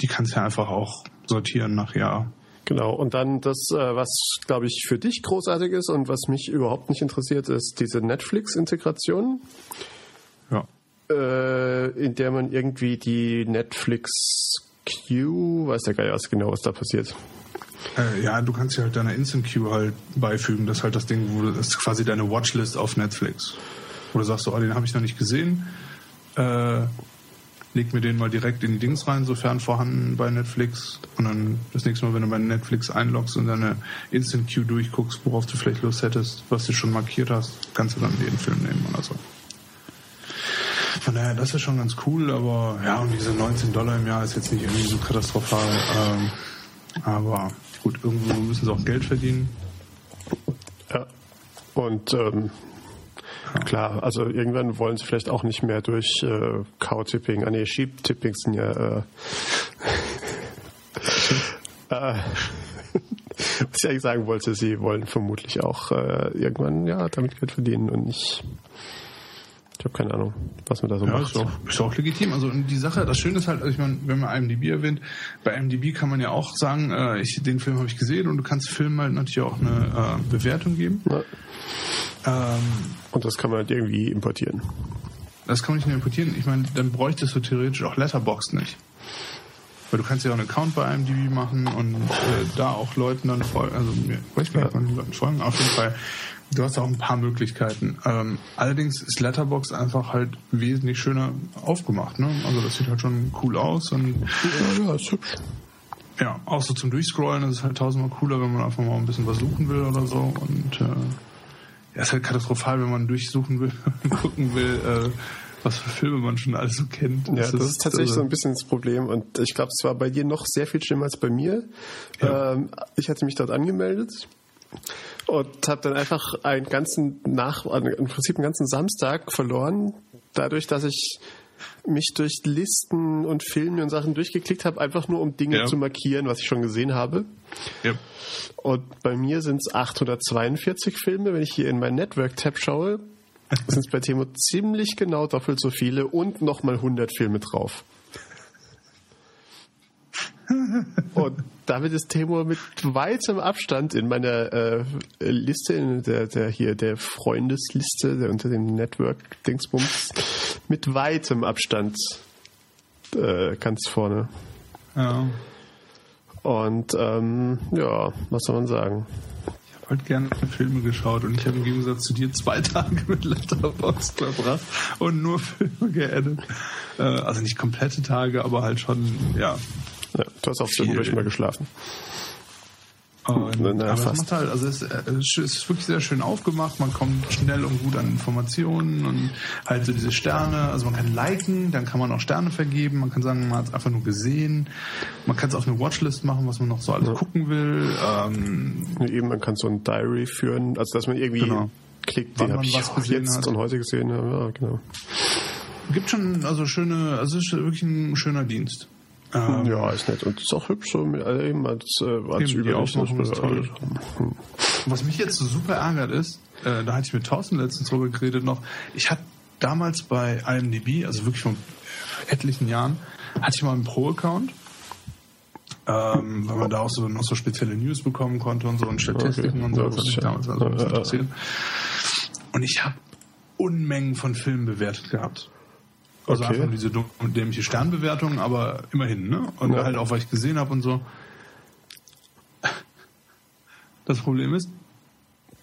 [SPEAKER 2] die kannst du ja einfach auch sortieren nach Jahr.
[SPEAKER 1] Genau, und dann das, äh, was, glaube ich, für dich großartig ist und was mich überhaupt nicht interessiert, ist diese Netflix-Integration.
[SPEAKER 2] Ja.
[SPEAKER 1] äh, in der man irgendwie die Netflix Q, weiß der Geier was genau, was da passiert.
[SPEAKER 2] Äh, ja, du kannst ja halt deiner Instant Queue halt beifügen. Das ist halt das Ding, wo du, das ist quasi deine Watchlist auf Netflix. Wo du sagst, oh, den habe ich noch nicht gesehen. Äh, leg mir den mal direkt in die Dings rein, sofern vorhanden bei Netflix. Und dann das nächste Mal, wenn du bei Netflix einloggst und deine Instant Queue durchguckst, worauf du vielleicht Lust hättest, was du schon markiert hast, kannst du dann den Film nehmen oder so. Von daher, das ist schon ganz cool, aber ja, und diese 19 Dollar im Jahr ist jetzt nicht irgendwie so katastrophal. Ähm, aber gut, irgendwo müssen sie auch Geld verdienen.
[SPEAKER 1] Ja. Und ähm, klar, also irgendwann wollen sie vielleicht auch nicht mehr durch äh, Cow-Tipping, ah nee, Sheep-Tipping sind ja äh, äh, was ich eigentlich sagen wollte, sie wollen vermutlich auch äh, irgendwann ja damit Geld verdienen und nicht ich habe keine Ahnung, was man da so
[SPEAKER 2] Ja,
[SPEAKER 1] macht.
[SPEAKER 2] ist auch, ist auch legitim. Also die Sache, das Schöne ist halt, also ich meine, wenn man IMDb erwähnt, bei IMDb kann man ja auch sagen, äh, ich, den Film habe ich gesehen und du kannst Filmen halt natürlich auch eine äh, Bewertung geben.
[SPEAKER 1] Ja.
[SPEAKER 2] Ähm,
[SPEAKER 1] Und das kann man halt irgendwie importieren.
[SPEAKER 2] das kann man nicht mehr importieren. Ich meine, dann bräuchtest du theoretisch auch Letterboxd nicht. Weil du kannst ja auch einen Account bei IMDb machen und äh, da auch Leuten dann folgen. Also mir weiß ich gar nicht, die Leuten folgen. Auf jeden Fall, du hast auch ein paar Möglichkeiten. Ähm, allerdings ist Letterboxd einfach halt wesentlich schöner aufgemacht. Ne? Also das sieht halt schon cool aus und
[SPEAKER 1] Ja, ja, ist hübsch.
[SPEAKER 2] ja, auch so zum Durchscrollen ist es halt tausendmal cooler, wenn man einfach mal ein bisschen was suchen will oder so. Und äh, ja, ist halt katastrophal, wenn man durchsuchen will, gucken will, äh, was für Filme man schon alles so kennt.
[SPEAKER 1] Ja, das ist tatsächlich
[SPEAKER 2] also,
[SPEAKER 1] so ein bisschen das Problem und ich glaube, es war bei dir noch sehr viel schlimmer als bei mir.
[SPEAKER 2] Ja.
[SPEAKER 1] Ähm, ich hatte mich dort angemeldet und habe dann einfach einen ganzen nach, im Prinzip einen ganzen Samstag verloren, dadurch, dass ich mich durch Listen und Filme und Sachen durchgeklickt habe, einfach nur um Dinge
[SPEAKER 2] Ja.
[SPEAKER 1] zu markieren, was ich schon gesehen habe.
[SPEAKER 2] Ja.
[SPEAKER 1] Und bei mir sind es 842 Filme. Wenn ich hier in mein Network-Tab schaue, sind es bei Temo ziemlich genau doppelt so viele und nochmal 100 Filme drauf. Und damit ist Temo mit weitem Abstand in meiner äh, Liste, in der, der hier der Freundesliste, der unter dem Network-Dingsbums, mit weitem Abstand äh, ganz vorne.
[SPEAKER 2] ja.
[SPEAKER 1] Und ähm, ja, was soll man sagen?
[SPEAKER 2] Ich habe halt gerne Filme geschaut und ich habe im Gegensatz zu dir zwei Tage mit Letterboxd verbracht und nur Filme geedit. Äh, also nicht komplette Tage, aber halt schon, ja,
[SPEAKER 1] Ja, du hast auch zwischendurch mal geschlafen.
[SPEAKER 2] Und,
[SPEAKER 1] Na, na,
[SPEAKER 2] aber es
[SPEAKER 1] fast.
[SPEAKER 2] macht halt, also es, äh, es ist wirklich sehr schön aufgemacht, man kommt schnell und gut an Informationen und halt so diese Sterne, also man kann liken, dann kann man auch Sterne vergeben, man kann sagen, man hat es einfach nur gesehen, man kann es auf eine Watchlist machen, was man noch so alles gucken will. Ähm,
[SPEAKER 1] Eben, man kann so ein Diary führen, also dass man irgendwie
[SPEAKER 2] Genau.
[SPEAKER 1] klickt, den habe
[SPEAKER 2] man
[SPEAKER 1] ich
[SPEAKER 2] was gesehen
[SPEAKER 1] jetzt
[SPEAKER 2] hat.
[SPEAKER 1] und heute gesehen. Ja, genau.
[SPEAKER 2] gibt schon also schöne, also es ist wirklich ein schöner Dienst. Ähm,
[SPEAKER 1] ja, ist nett. Und ist auch hübsch so mit, eben als, äh, als. Hm.
[SPEAKER 2] Was mich jetzt so super ärgert ist, äh, da hatte ich mit Thorsten letztens drüber geredet noch, ich hatte damals bei IMDb, also wirklich vor etlichen Jahren, hatte ich mal einen Pro-Account, ähm, weil man da auch so noch so spezielle News bekommen konnte und so und Statistiken
[SPEAKER 1] Okay.
[SPEAKER 2] und so, das hat mich damals also interessiert. Und ich habe Unmengen von Filmen bewertet gehabt. Also
[SPEAKER 1] Okay.
[SPEAKER 2] einfach diese dumme, dämliche Sternbewertung, aber immerhin, ne? Und
[SPEAKER 1] Ja.
[SPEAKER 2] halt auch, was ich gesehen habe und so. Das Problem ist,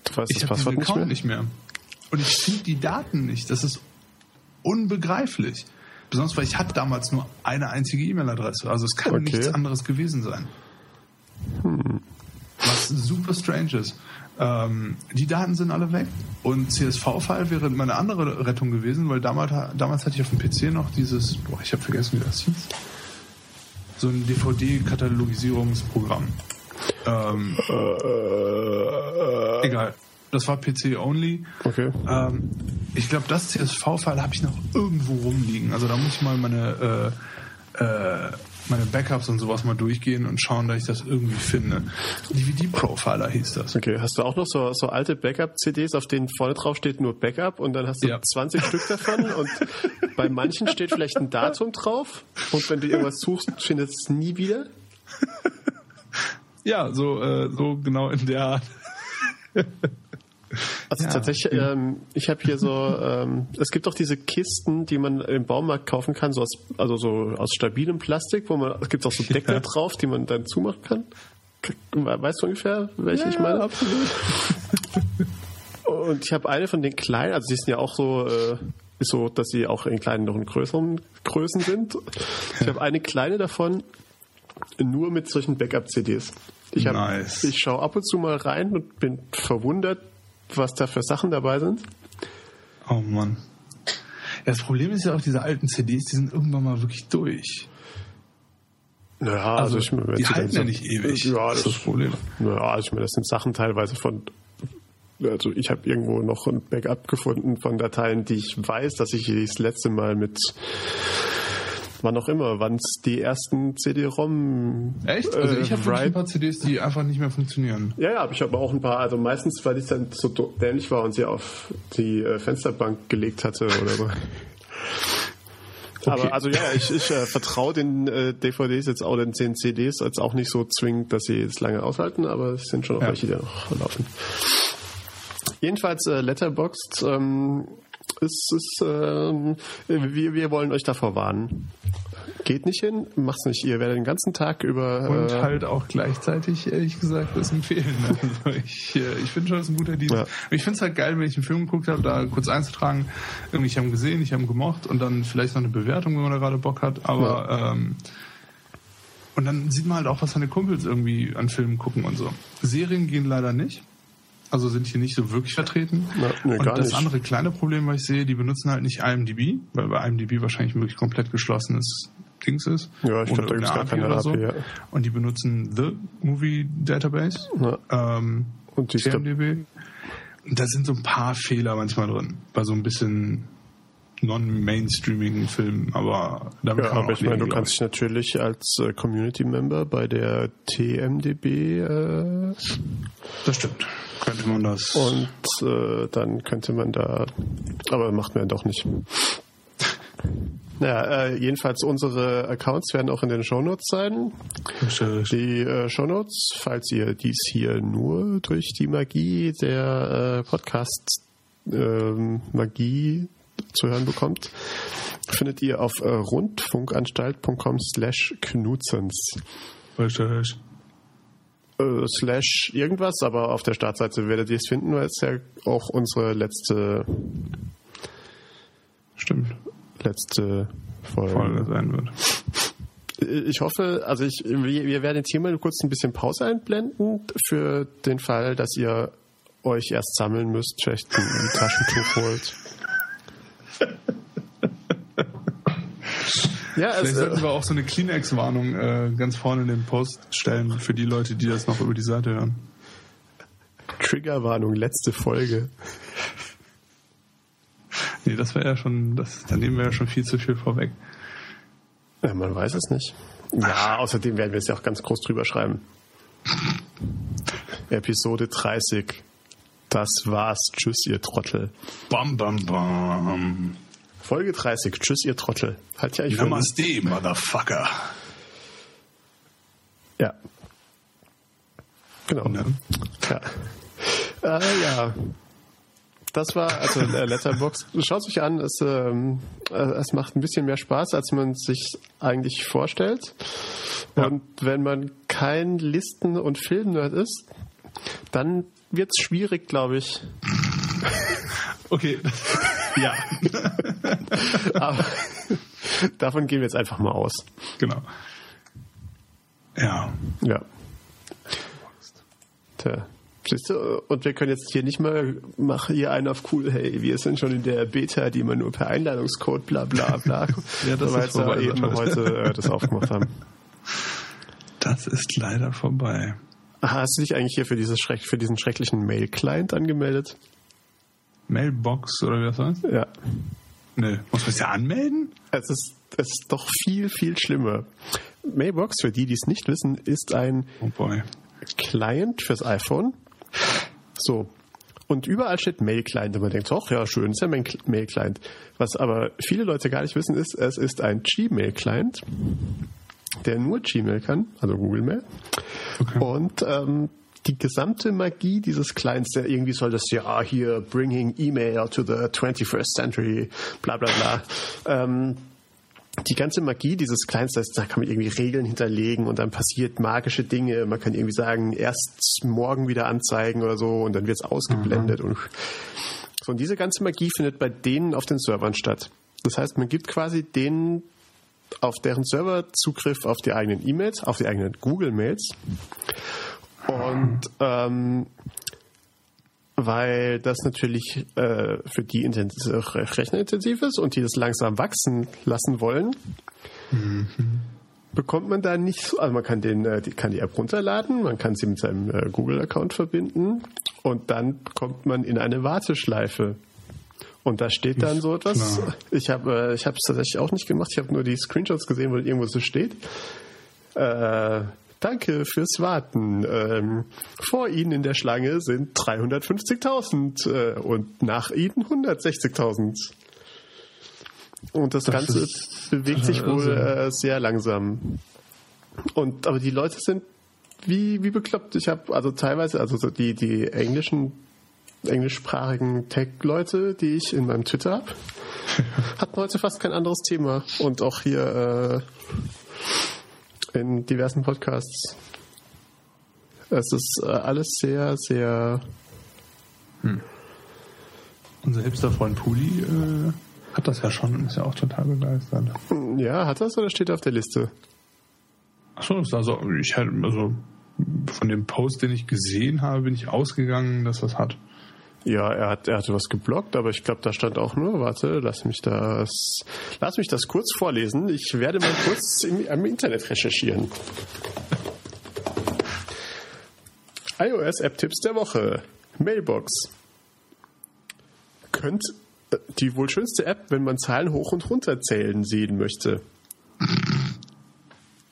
[SPEAKER 1] Du weißt
[SPEAKER 2] ich habe
[SPEAKER 1] nicht
[SPEAKER 2] Account
[SPEAKER 1] mehr?
[SPEAKER 2] nicht mehr. Und ich finde die Daten nicht. Das ist unbegreiflich. Besonders, weil ich hatte damals nur eine einzige E-Mail-Adresse. Also es kann
[SPEAKER 1] Okay.
[SPEAKER 2] nichts anderes gewesen sein. Was super strange ist. Ähm, die Daten sind alle weg. Und CSV-File wäre meine andere Rettung gewesen, weil damals, damals hatte ich auf dem PC noch dieses, boah, ich habe vergessen, wie das hieß. So ein DVD-Katalogisierungsprogramm. Ähm, egal. Das war PC only.
[SPEAKER 1] Okay.
[SPEAKER 2] Ähm, ich glaube, das CSV-File habe ich noch irgendwo rumliegen. Also da muss ich mal meine, äh, äh, meine Backups und sowas mal durchgehen und schauen, dass ich das irgendwie finde. DVD-Profiler hieß das.
[SPEAKER 1] Okay, hast du auch noch so, so alte Backup-CDs, auf denen vorne drauf steht nur Backup und dann hast du
[SPEAKER 2] Ja.
[SPEAKER 1] 20 Stück davon und bei manchen steht vielleicht ein Datum drauf und wenn du irgendwas suchst, findest du es nie wieder?
[SPEAKER 2] Ja, so, äh, so genau in der Art.
[SPEAKER 1] Also
[SPEAKER 2] Ja,
[SPEAKER 1] tatsächlich,
[SPEAKER 2] ja.
[SPEAKER 1] ähm, ich habe hier so, ähm, es gibt doch diese Kisten, die man im Baumarkt kaufen kann, so aus, also so aus stabilem Plastik, wo man, es gibt auch so Deckel
[SPEAKER 2] Ja.
[SPEAKER 1] drauf, die man dann zumachen kann. Weißt du ungefähr, welche ich meine?
[SPEAKER 2] absolut.
[SPEAKER 1] Und ich habe eine von den kleinen, also die sind ja auch so, äh, ist so, dass sie auch in kleinen noch in größeren Größen sind. Ich habe eine kleine davon nur mit solchen Backup-CDs. Ich, hab-
[SPEAKER 2] Nice.
[SPEAKER 1] ich schaue ab und zu mal rein und bin verwundert, was da für Sachen dabei sind.
[SPEAKER 2] Oh Mann. Ja, das Problem ist ja auch, diese alten CDs, die sind irgendwann mal wirklich durch.
[SPEAKER 1] Naja,
[SPEAKER 2] Also,
[SPEAKER 1] also, ich meine,
[SPEAKER 2] die halten ja
[SPEAKER 1] so-
[SPEAKER 2] nicht ewig.
[SPEAKER 1] Ja,
[SPEAKER 2] das
[SPEAKER 1] das,
[SPEAKER 2] ist das Problem.
[SPEAKER 1] naja, also ich meine, das sind Sachen teilweise von. Also ich habe irgendwo noch ein Backup gefunden von Dateien, die ich weiß, dass ich das letzte Mal mit wann auch immer, wann es die ersten CD-ROM
[SPEAKER 2] Echt? Also
[SPEAKER 1] äh,
[SPEAKER 2] ich habe wirklich ein paar CDs, die einfach nicht mehr funktionieren.
[SPEAKER 1] ja, ja, aber ich habe auch ein paar, also meistens, weil ich dann so dämlich war und sie auf die äh, Fensterbank gelegt hatte oder so. Aber also ja, ich, ich äh, vertraue den äh, DVDs jetzt auch, den 10 CDs jetzt auch nicht so zwingend, dass sie es lange aushalten, aber es sind schon auch
[SPEAKER 2] Ja.
[SPEAKER 1] welche, die noch laufen. Jedenfalls äh, Letterboxd ähm, ist, ist ähm, wir, wir wollen euch davor warnen. Geht nicht hin, macht's nicht. Ihr werdet den ganzen Tag über
[SPEAKER 2] Und
[SPEAKER 1] äh,
[SPEAKER 2] halt auch gleichzeitig, ehrlich gesagt, das empfehlen. Also ich äh, ich finde schon, das ist ein guter Dienst.
[SPEAKER 1] Ja.
[SPEAKER 2] Ich finde es halt geil, wenn ich einen Film geguckt habe, da kurz einzutragen, irgendwie, ich habe ihn gesehen, ich habe ihn gemocht und dann vielleicht noch eine Bewertung, wenn man da gerade Bock hat. Aber ähm, und dann sieht man halt auch, was seine Kumpels irgendwie an Filmen gucken und so. Serien gehen leider nicht. Also sind hier nicht so wirklich vertreten.
[SPEAKER 1] Ja, nee,
[SPEAKER 2] und
[SPEAKER 1] gar
[SPEAKER 2] das
[SPEAKER 1] nicht.
[SPEAKER 2] andere kleine Problem, was ich sehe, die benutzen halt nicht IMDb, weil bei IMDb wahrscheinlich ein wirklich komplett geschlossenes Dings ist.
[SPEAKER 1] Ja, ich
[SPEAKER 2] Oder
[SPEAKER 1] glaub, da gibt's gar
[SPEAKER 2] irgendeine
[SPEAKER 1] keine
[SPEAKER 2] oder so.
[SPEAKER 1] API, ja.
[SPEAKER 2] Und die benutzen The Movie Database.
[SPEAKER 1] Ja.
[SPEAKER 2] Ähm,
[SPEAKER 1] Und die.
[SPEAKER 2] Und da sind so ein paar Fehler manchmal drin. Bei so ein bisschen non-mainstreamigen Filmen, aber damit
[SPEAKER 1] Ja,
[SPEAKER 2] kann man
[SPEAKER 1] aber ich meine, du kannst dich natürlich als äh, Community-Member bei der TMDB äh.
[SPEAKER 2] Das stimmt. Könnte man das.
[SPEAKER 1] und äh, dann könnte man da, aber macht man doch nicht. Naja, äh, jedenfalls unsere Accounts werden auch in den Shownotes sein. Die äh, Shownotes, falls ihr dies hier nur durch die Magie der äh, Podcast-Magie zu hören bekommt, findet ihr auf äh, rundfunkanstalt.com slash knutzens. Äh, slash irgendwas, aber auf der Startseite werdet ihr es finden, weil es ja auch unsere letzte
[SPEAKER 2] Stimmt.
[SPEAKER 1] letzte Folge.
[SPEAKER 2] Folge sein wird.
[SPEAKER 1] Ich hoffe, also ich, wir, wir werden jetzt hier mal kurz ein bisschen Pause einblenden für den Fall, dass ihr euch erst sammeln müsst, vielleicht ein Taschentuch holt. Ja,
[SPEAKER 2] Vielleicht
[SPEAKER 1] es,
[SPEAKER 2] sollten
[SPEAKER 1] äh,
[SPEAKER 2] wir auch so eine Kleenex-Warnung äh, ganz vorne in den Post stellen für die Leute, die das noch über die Seite hören.
[SPEAKER 1] Triggerwarnung, letzte Folge.
[SPEAKER 2] Nee, das wäre ja schon, das, da nehmen wir ja schon viel zu viel vorweg.
[SPEAKER 1] Ja, man weiß es nicht. Ja, außerdem werden wir es ja auch ganz groß drüber schreiben. Episode 30. Das war's. Tschüss, ihr Trottel.
[SPEAKER 2] Bam, bam, bam.
[SPEAKER 1] Folge 30. Tschüss, ihr Trottel. Halt ja, ich
[SPEAKER 2] Namaste, Motherfucker.
[SPEAKER 1] Ja. Genau.
[SPEAKER 2] Ne?
[SPEAKER 1] Ja. Äh, ja. Das war also äh, Letterbox. Schaut euch an, es, ähm, äh, es macht ein bisschen mehr Spaß, als man sich eigentlich vorstellt.
[SPEAKER 2] Ja.
[SPEAKER 1] Und wenn man kein Listen- und Filmnerd ist, dann wird es schwierig, glaube ich.
[SPEAKER 2] Okay. Ja,
[SPEAKER 1] Aber davon gehen wir jetzt einfach mal aus.
[SPEAKER 2] genau. Ja.
[SPEAKER 1] Ja. Tja. Siehst du, und wir können jetzt hier nicht mal, mach hier einen auf cool, hey, wir sind schon in der Beta, die man nur per Einladungscode bla bla bla.
[SPEAKER 2] Ja, das
[SPEAKER 1] weil
[SPEAKER 2] ist vorbei,
[SPEAKER 1] eben
[SPEAKER 2] Sascha.
[SPEAKER 1] heute äh, das aufgemacht haben.
[SPEAKER 2] Das ist leider vorbei.
[SPEAKER 1] Hast du dich eigentlich hier für, dieses Schreck, für diesen schrecklichen Mail-Client angemeldet?
[SPEAKER 2] Mailbox oder wie das heißt?
[SPEAKER 1] Ja.
[SPEAKER 2] Nee. Muss man es ja anmelden?
[SPEAKER 1] Es ist, es ist doch viel, viel schlimmer. Mailbox, für die, die es nicht wissen, ist ein
[SPEAKER 2] Oh.
[SPEAKER 1] Client fürs iPhone. So. Und überall steht Mail-Client. Und man denkt, ach ja, schön, ist ja mein Mail-Client. Was aber viele Leute gar nicht wissen, ist, es ist ein Gmail-Client, der nur Gmail kann, also Google Mail.
[SPEAKER 2] Okay.
[SPEAKER 1] Und ähm, die gesamte Magie dieses Clients, der irgendwie soll das ja hier bringing email to the 21st century, bla bla bla. Ähm, die ganze Magie dieses Clients, da kann man irgendwie Regeln hinterlegen und dann passiert magische Dinge. Man kann irgendwie sagen, erst morgen wieder anzeigen oder so und dann wird es ausgeblendet. Mhm. Und so, und diese ganze Magie findet bei denen auf den Servern statt. Das heißt, man gibt quasi denen auf deren Server Zugriff auf die eigenen E-Mails, auf die eigenen Google-Mails. Und ähm, weil das natürlich äh, für die intensiv, rechenintensiv ist und die das langsam wachsen lassen wollen, mhm. bekommt man da nicht so, also man kann den, äh, die, kann die App runterladen, man kann sie mit seinem äh, Google-Account verbinden und dann kommt man in eine Warteschleife. Und da steht dann so etwas. Klar. Ich habe äh, ich habe es tatsächlich auch nicht gemacht. Ich habe nur die Screenshots gesehen, wo irgendwo so steht. Äh, Danke fürs Warten. Ähm, vor Ihnen in der Schlange sind 350.000 äh, und nach Ihnen 160.000. Und das, das Ganze ist, bewegt sich wohl also. äh, sehr langsam. Und aber die Leute sind wie, wie bekloppt. Ich habe also teilweise, also die, die englischen, englischsprachigen Tech-Leute, die ich in meinem Twitter habe, hatten heute fast kein anderes Thema. Und auch hier äh, in diversen Podcasts. Es ist äh, alles sehr, sehr.
[SPEAKER 2] Hm. Unser Hipster-Freund Puli äh, hat das ja schon und ist ja auch total begeistert.
[SPEAKER 1] Ja, hat das oder steht auf der Liste?
[SPEAKER 2] Achso, also ich halt, also von dem Post, den ich gesehen habe, bin ich ausgegangen, dass das hat.
[SPEAKER 1] Ja, er hat, er hatte was geblockt, aber ich glaube, da stand auch nur, warte, lass mich das, lass mich das kurz vorlesen. Ich werde mal kurz im, im Internet recherchieren. iOS App Tipps der Woche. Mailbox. Könnt äh, die wohl schönste App, wenn man Zahlen hoch und runter zählen sehen möchte.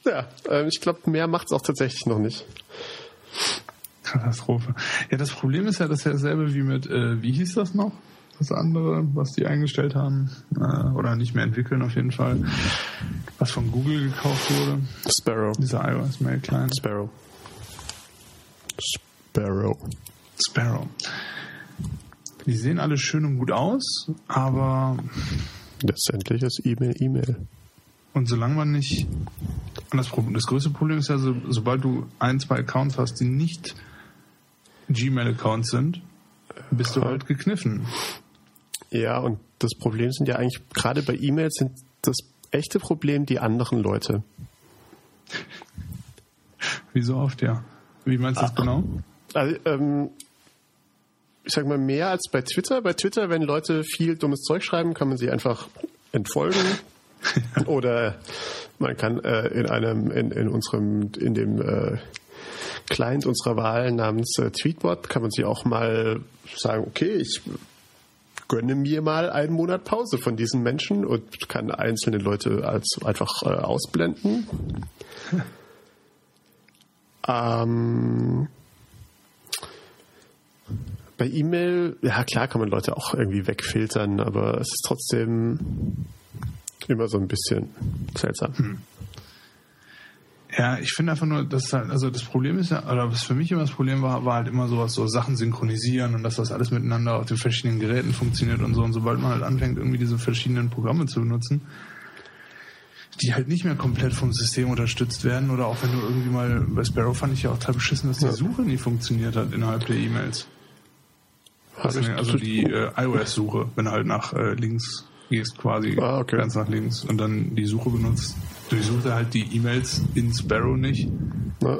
[SPEAKER 1] Ja, äh, ich glaube, mehr macht es auch tatsächlich noch nicht.
[SPEAKER 2] Katastrophe. Ja, das Problem ist ja das ist ja dasselbe wie mit, äh, wie hieß das noch? Das andere, was die eingestellt haben, äh, oder nicht mehr entwickeln auf jeden Fall, was von Google gekauft wurde.
[SPEAKER 1] Sparrow.
[SPEAKER 2] Dieser iOS Mail Client.
[SPEAKER 1] Sparrow. Sparrow.
[SPEAKER 2] Sparrow. Die sehen alle schön und gut aus, aber
[SPEAKER 1] letztendlich ist E-Mail E-Mail.
[SPEAKER 2] Und solange man nicht. Und das, Problem, das größte Problem ist ja, so, sobald du ein, zwei Accounts hast, die nicht Gmail-Accounts sind, bist du halt gekniffen.
[SPEAKER 1] Ja, und das Problem sind ja eigentlich, gerade bei E-Mails sind das echte Problem die anderen Leute.
[SPEAKER 2] Wie so oft, ja. Wie meinst du das ah, genau?
[SPEAKER 1] Also, ähm, ich sag mal, mehr als bei Twitter. Bei Twitter, wenn Leute viel dummes Zeug schreiben, kann man sie einfach entfolgen, Oder man kann äh, in einem, in, in unserem, in dem äh, Client unserer Wahl namens äh, Tweetbot kann man sich auch mal sagen, okay, ich gönne mir mal einen Monat Pause von diesen Menschen und kann einzelne Leute als einfach äh, ausblenden. ähm, bei E-Mail, ja klar kann man Leute auch irgendwie wegfiltern, aber es ist trotzdem immer so ein bisschen seltsam. Hm.
[SPEAKER 2] Ja, ich finde einfach nur, dass halt, also das Problem ist ja, oder was für mich immer das Problem war, war halt immer sowas, so Sachen synchronisieren und dass das alles miteinander auf den verschiedenen Geräten funktioniert und so. Und sobald man halt anfängt, irgendwie diese verschiedenen Programme zu benutzen, die halt nicht mehr komplett vom System unterstützt werden oder auch wenn du irgendwie mal, bei Sparrow fand ich ja auch total beschissen, dass die Suche nie funktioniert hat innerhalb der E-Mails. Also, also die äh, iOS-Suche, wenn du halt nach äh, links gehst quasi ah, okay. ganz nach links und dann die Suche benutzt, durchsucht er halt die E-Mails in Sparrow nicht. Ja.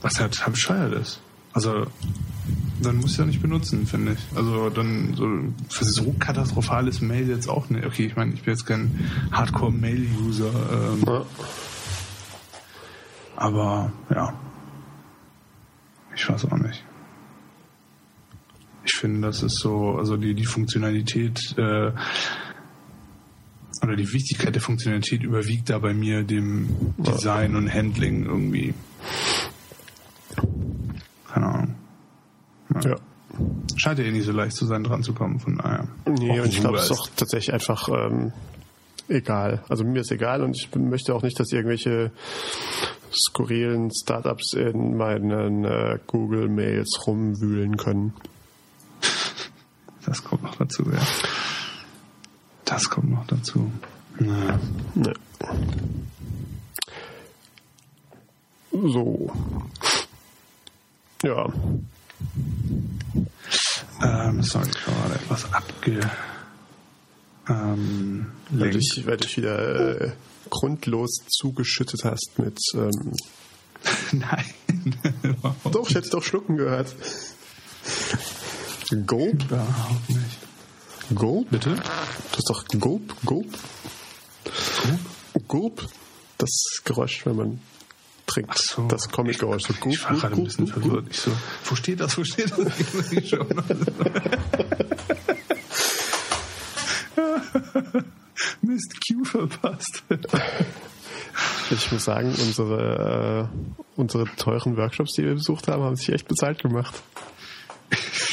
[SPEAKER 2] Was halt bescheuert ist. Also, dann muss ich ja nicht benutzen, finde ich. Also dann so für so katastrophales Mail jetzt auch nicht. Okay, ich meine, ich bin jetzt kein Hardcore-Mail-User. Ähm, ja. Aber ja. Ich weiß auch nicht ich finde, das ist so, also die, die Funktionalität äh, oder die Wichtigkeit der Funktionalität überwiegt da bei mir dem Design und Handling irgendwie. Keine Ahnung. Ja. ja. Scheint ja eh nicht so leicht zu sein, dran zu kommen, von daher.
[SPEAKER 1] Nee, und ich glaube, es ist auch tatsächlich einfach ähm, egal. Also mir ist egal und ich möchte auch nicht, dass irgendwelche skurrilen Startups in meinen äh, Google Mails rumwühlen können.
[SPEAKER 2] Das kommt noch dazu, ja. Das kommt noch dazu.
[SPEAKER 1] Na. Nee. So. Ja.
[SPEAKER 2] Ähm, sorry, ich war gerade etwas abge. Ähm,
[SPEAKER 1] weil, dich, weil dich wieder äh, grundlos zugeschüttet hast mit. Ähm,
[SPEAKER 2] Nein.
[SPEAKER 1] doch, ich hätte doch schlucken gehört. Gulp?
[SPEAKER 2] Überhaupt nicht.
[SPEAKER 1] Gulp?
[SPEAKER 2] Bitte?
[SPEAKER 1] Du hast doch? Gulp? Gulp? Gulp? Das Geräusch, wenn man trinkt.
[SPEAKER 2] Ach so.
[SPEAKER 1] Das Comic-Geräusch. So
[SPEAKER 2] Ich war gerade ein bisschen verwirrt. Ich so, wo steht das, wo steht das? Mist, Q verpasst.
[SPEAKER 1] Ich muss sagen, unsere, äh, unsere teuren Workshops, die wir besucht haben, haben sich echt bezahlt gemacht.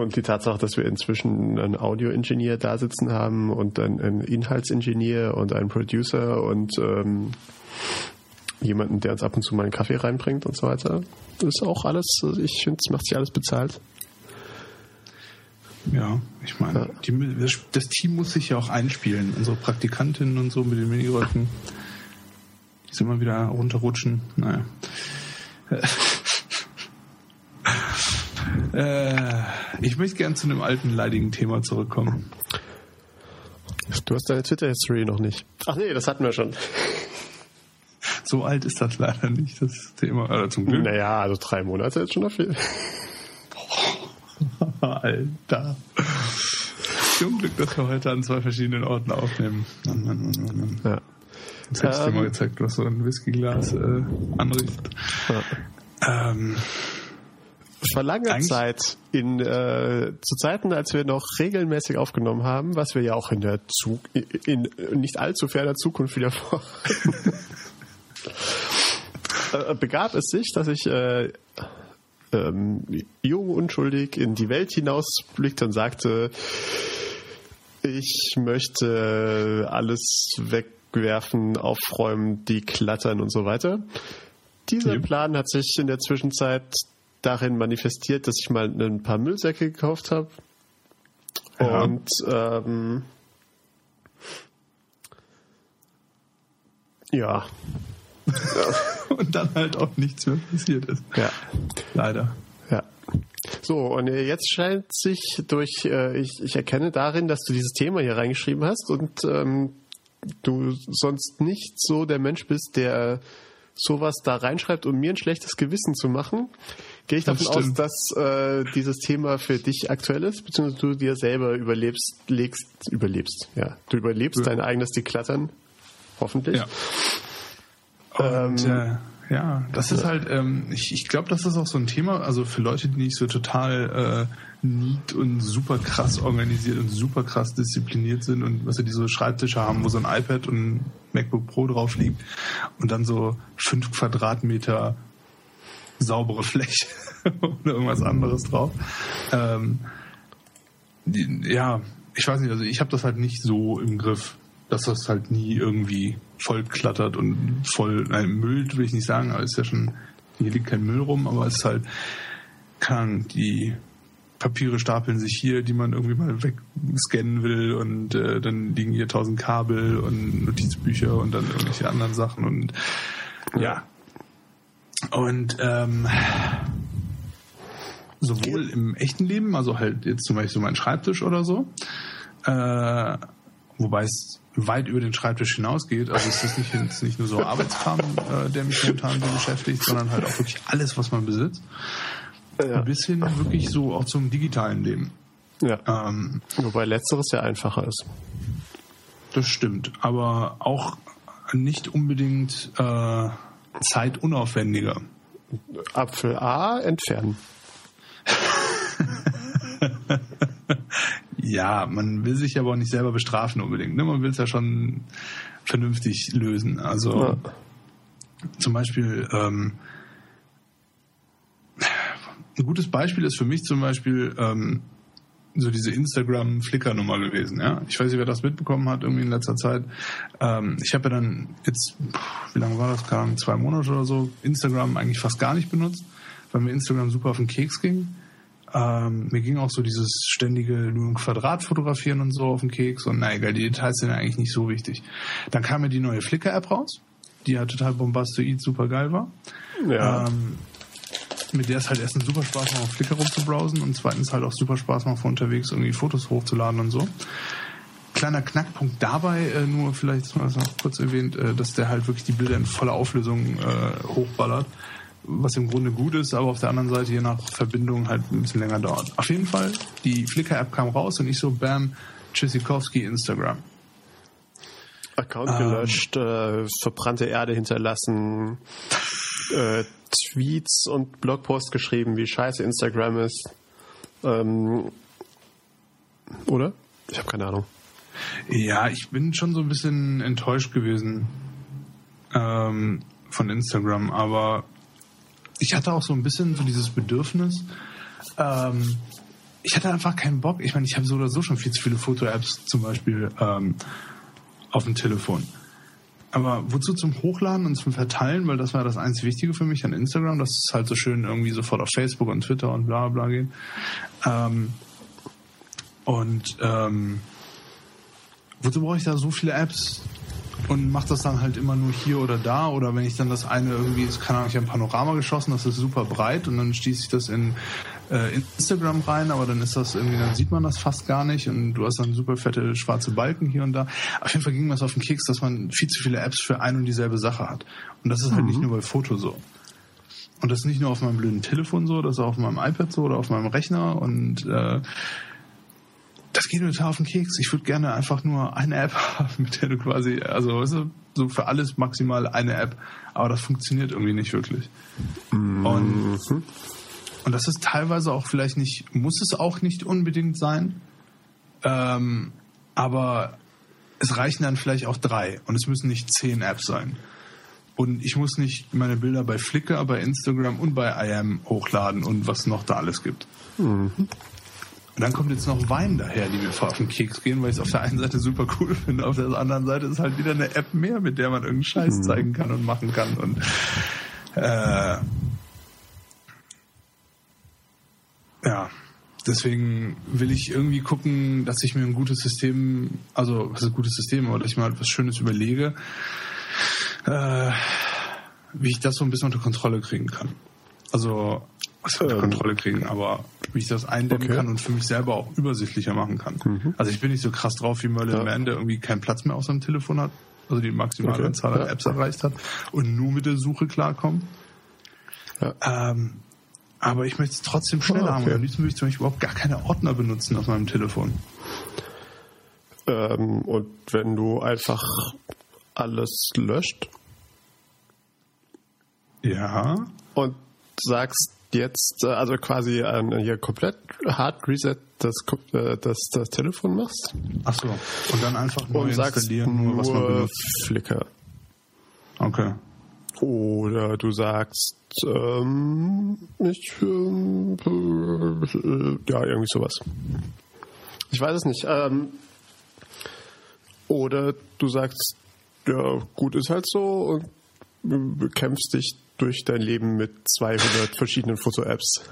[SPEAKER 1] Und die Tatsache, dass wir inzwischen einen Audio-Ingenieur da sitzen haben und einen, Inhaltsingenieur und einen Producer und ähm, jemanden, der uns ab und zu mal einen Kaffee reinbringt und so weiter, das ist auch alles, ich finde, es macht sich alles bezahlt.
[SPEAKER 2] Ja, ich meine,
[SPEAKER 1] Ja.
[SPEAKER 2] die, das, das Team muss sich ja auch einspielen. Unsere Praktikantinnen und so mit den Miniröcken, die sind immer wieder runterrutschen. Naja. Äh, ich möchte gern zu einem alten, leidigen Thema zurückkommen.
[SPEAKER 1] Du hast deine Twitter-History noch nicht. Ach nee, das hatten wir schon.
[SPEAKER 2] So alt ist das leider nicht, das Thema. Oder zum Glück.
[SPEAKER 1] Naja, also drei Monate ist schon noch viel.
[SPEAKER 2] Alter. Zum Glück, dass wir heute an zwei verschiedenen Orten aufnehmen. Mann, Mann, Mann, Mann, Mann.
[SPEAKER 1] Ja.
[SPEAKER 2] Jetzt hätte ich dir
[SPEAKER 1] Ähm.
[SPEAKER 2] mal gezeigt, was so ein Whiskyglas äh, anrichtet.
[SPEAKER 1] Ja.
[SPEAKER 2] Ähm,
[SPEAKER 1] Vor langer
[SPEAKER 2] Eigentlich-
[SPEAKER 1] Zeit, in, äh, zu Zeiten, als wir noch regelmäßig aufgenommen haben, was wir ja auch in der Zug, in, in nicht allzu ferner Zukunft wieder vor, äh, begab es sich, dass ich äh, ähm, jung, unschuldig in die Welt hinausblickte und sagte, ich möchte alles wegwerfen, aufräumen, deklattern und so weiter. Dieser. Plan hat sich in der Zwischenzeit darin manifestiert, dass ich mal ein paar Müllsäcke gekauft habe.
[SPEAKER 2] Ja.
[SPEAKER 1] Und ähm, ja,
[SPEAKER 2] und dann halt auch nichts mehr passiert ist.
[SPEAKER 1] ja.
[SPEAKER 2] Leider.
[SPEAKER 1] Ja. So, und äh, jetzt scheint sich durch, äh, ich, ich erkenne darin, dass du dieses Thema hier reingeschrieben hast und ähm, du sonst nicht so der Mensch bist, der sowas da reinschreibt, um mir ein schlechtes Gewissen zu machen, gehe ich
[SPEAKER 2] Das
[SPEAKER 1] davon aus,
[SPEAKER 2] stimmt.
[SPEAKER 1] dass äh, dieses Thema für dich aktuell ist, beziehungsweise du dir selber überlebst, legst, überlebst, ja. Du überlebst
[SPEAKER 2] Ja.
[SPEAKER 1] dein eigenes Deklattern, hoffentlich.
[SPEAKER 2] Ja. Und
[SPEAKER 1] Ähm,
[SPEAKER 2] äh, ja, das ist halt, ähm, ich, ich glaube, das ist auch so ein Thema, also für Leute, die nicht so total äh, neat und super krass organisiert und super krass diszipliniert sind und was die so Schreibtische haben, wo so ein iPad und ein MacBook Pro drauf liegt und dann so fünf Quadratmeter saubere Fläche oder irgendwas anderes drauf. Ähm, ja, ich weiß nicht, also ich habe das halt nicht so im Griff, dass das halt nie irgendwie voll klattert und voll, nein, müllt will ich nicht sagen, aber es ist ja schon, hier liegt kein Müll rum, aber es ist halt, kann die Papiere stapeln sich hier, die man irgendwie mal wegscannen will und äh, dann liegen hier tausend Kabel und Notizbücher und dann irgendwelche anderen Sachen und ja. Und ähm, sowohl im echten Leben, also halt jetzt zum Beispiel so mein Schreibtisch oder so, äh, wobei es weit über den Schreibtisch hinausgeht. Also es ist nicht, es ist nicht nur so Arbeitskram, äh, der mich momentan so beschäftigt, sondern halt auch wirklich alles, was man besitzt.
[SPEAKER 1] Ja.
[SPEAKER 2] Bis hin wirklich so auch zum digitalen Leben.
[SPEAKER 1] ja.
[SPEAKER 2] Ähm,
[SPEAKER 1] Wobei letzteres ja einfacher ist.
[SPEAKER 2] das stimmt, aber auch nicht unbedingt äh, zeitunaufwendiger.
[SPEAKER 1] Apfel A entfernen.
[SPEAKER 2] Ja, man will sich aber auch nicht selber bestrafen unbedingt. Ne? Man will es ja schon vernünftig lösen. Also
[SPEAKER 1] Ja.
[SPEAKER 2] zum Beispiel ähm, ein gutes Beispiel ist für mich zum Beispiel, ähm, so diese Instagram-Flickr-Nummer gewesen. Ja, ich weiß nicht, wer das mitbekommen hat irgendwie in letzter Zeit. Ähm, ich habe ja dann jetzt, wie lange war das? Keine zwei Monate oder so. Instagram eigentlich fast gar nicht benutzt, weil mir Instagram super auf den Keks ging. Ähm, mir ging auch so dieses ständige nur ein Quadrat fotografieren und so auf den Keks und na egal, die Details sind ja eigentlich nicht so wichtig. Dann kam mir die neue Flickr-App raus, die ja total bombastoid super geil war. Ja. Ähm, mit der es halt erstens super Spaß macht, auf Flickr rumzubrowsen und zweitens halt auch super Spaß macht, von unterwegs irgendwie Fotos hochzuladen und so. Kleiner Knackpunkt dabei, äh, nur vielleicht mal noch kurz erwähnt, äh, dass der halt wirklich die Bilder in voller Auflösung äh, hochballert, was im Grunde gut ist, aber auf der anderen Seite je nach Verbindung halt ein bisschen länger dauert. Auf jeden Fall, die Flickr-App kam raus und ich so, bam, Tschüssikowski, Instagram.
[SPEAKER 1] Account gelöscht, ähm, äh, verbrannte Erde hinterlassen, äh, Tweets und Blogposts geschrieben, wie scheiße Instagram ist. Ähm, oder? Ich habe keine Ahnung.
[SPEAKER 2] Ja, ich bin schon so ein bisschen enttäuscht gewesen ähm, von Instagram, aber ich hatte auch so ein bisschen so dieses Bedürfnis. Ähm, ich hatte einfach keinen Bock. Ich meine, ich habe so oder so schon viel zu viele Foto-Apps zum Beispiel ähm, auf dem Telefon. Aber wozu zum Hochladen und zum Verteilen? Weil das war das einzig Wichtige für mich an Instagram, dass es halt so schön irgendwie sofort auf Facebook und Twitter und bla bla geht. Ähm, und ähm, wozu brauche ich da so viele Apps? Und mache das dann halt immer nur hier oder da oder wenn ich dann das eine irgendwie, keine Ahnung, ich habe ein Panorama geschossen, das ist super breit und dann stieß ich das in äh, Instagram rein, aber dann ist das irgendwie, dann sieht man das fast gar nicht und du hast dann super fette schwarze Balken hier und da. Auf jeden Fall ging mir das auf den Keks, dass man viel zu viele Apps für ein und dieselbe Sache hat. Und das ist halt mhm. nicht nur bei Foto so. Und das ist nicht nur auf meinem blöden Telefon so, das ist auch auf meinem iPad so oder auf meinem Rechner und äh, das geht mir total auf den Keks. Ich würde gerne einfach nur eine App haben, mit der du quasi, also weißt du, so für alles maximal eine App, aber das funktioniert irgendwie nicht wirklich. Mhm. Und, und das ist teilweise auch vielleicht nicht, muss es auch nicht unbedingt sein, ähm, aber es reichen dann vielleicht auch drei und es müssen nicht zehn Apps sein. Und ich muss nicht meine Bilder bei Flickr, bei Instagram und bei IM hochladen und was noch da alles gibt. Mhm. Und dann kommt jetzt noch Wein daher, die mir voll auf den Keks gehen, weil ich es auf der einen Seite super cool finde, auf der anderen Seite ist halt wieder eine App mehr, mit der man irgendeinen Scheiß mhm. zeigen kann und machen kann. Und äh, ja, deswegen will ich irgendwie gucken, dass ich mir ein gutes System, also was ist ein gutes System, aber dass ich mal etwas Schönes überlege, äh, wie ich das so ein bisschen unter Kontrolle kriegen kann. Also was unter Kontrolle kriegen, aber wie ich das eindämmen okay. kann und für mich selber auch übersichtlicher machen kann. Mhm. Also ich bin nicht so krass drauf wie Merlin ja. Mann, der irgendwie keinen Platz mehr auf seinem Telefon hat, also die maximale okay. Anzahl an ja. Apps erreicht hat und nur mit der Suche klarkommt. Ja. Ähm, aber ich möchte es trotzdem schneller oh, okay. haben. Am liebsten würde ich zum Beispiel überhaupt gar keine Ordner benutzen auf meinem Telefon.
[SPEAKER 1] Ähm, und wenn du einfach alles löscht?
[SPEAKER 2] Ja.
[SPEAKER 1] Und sagst, jetzt äh, also quasi äh, hier komplett Hard Reset das, äh, das, das Telefon machst.
[SPEAKER 2] Ach so. Und dann einfach
[SPEAKER 1] neu installieren, nur was man benutzt. Flickr.
[SPEAKER 2] Okay.
[SPEAKER 1] Oder du sagst, ähm, ich, ähm, ja, irgendwie sowas. Ich weiß es nicht. Ähm, oder du sagst, ja, gut ist halt so und kämpfst dich durch dein Leben mit 200 verschiedenen Foto-Apps.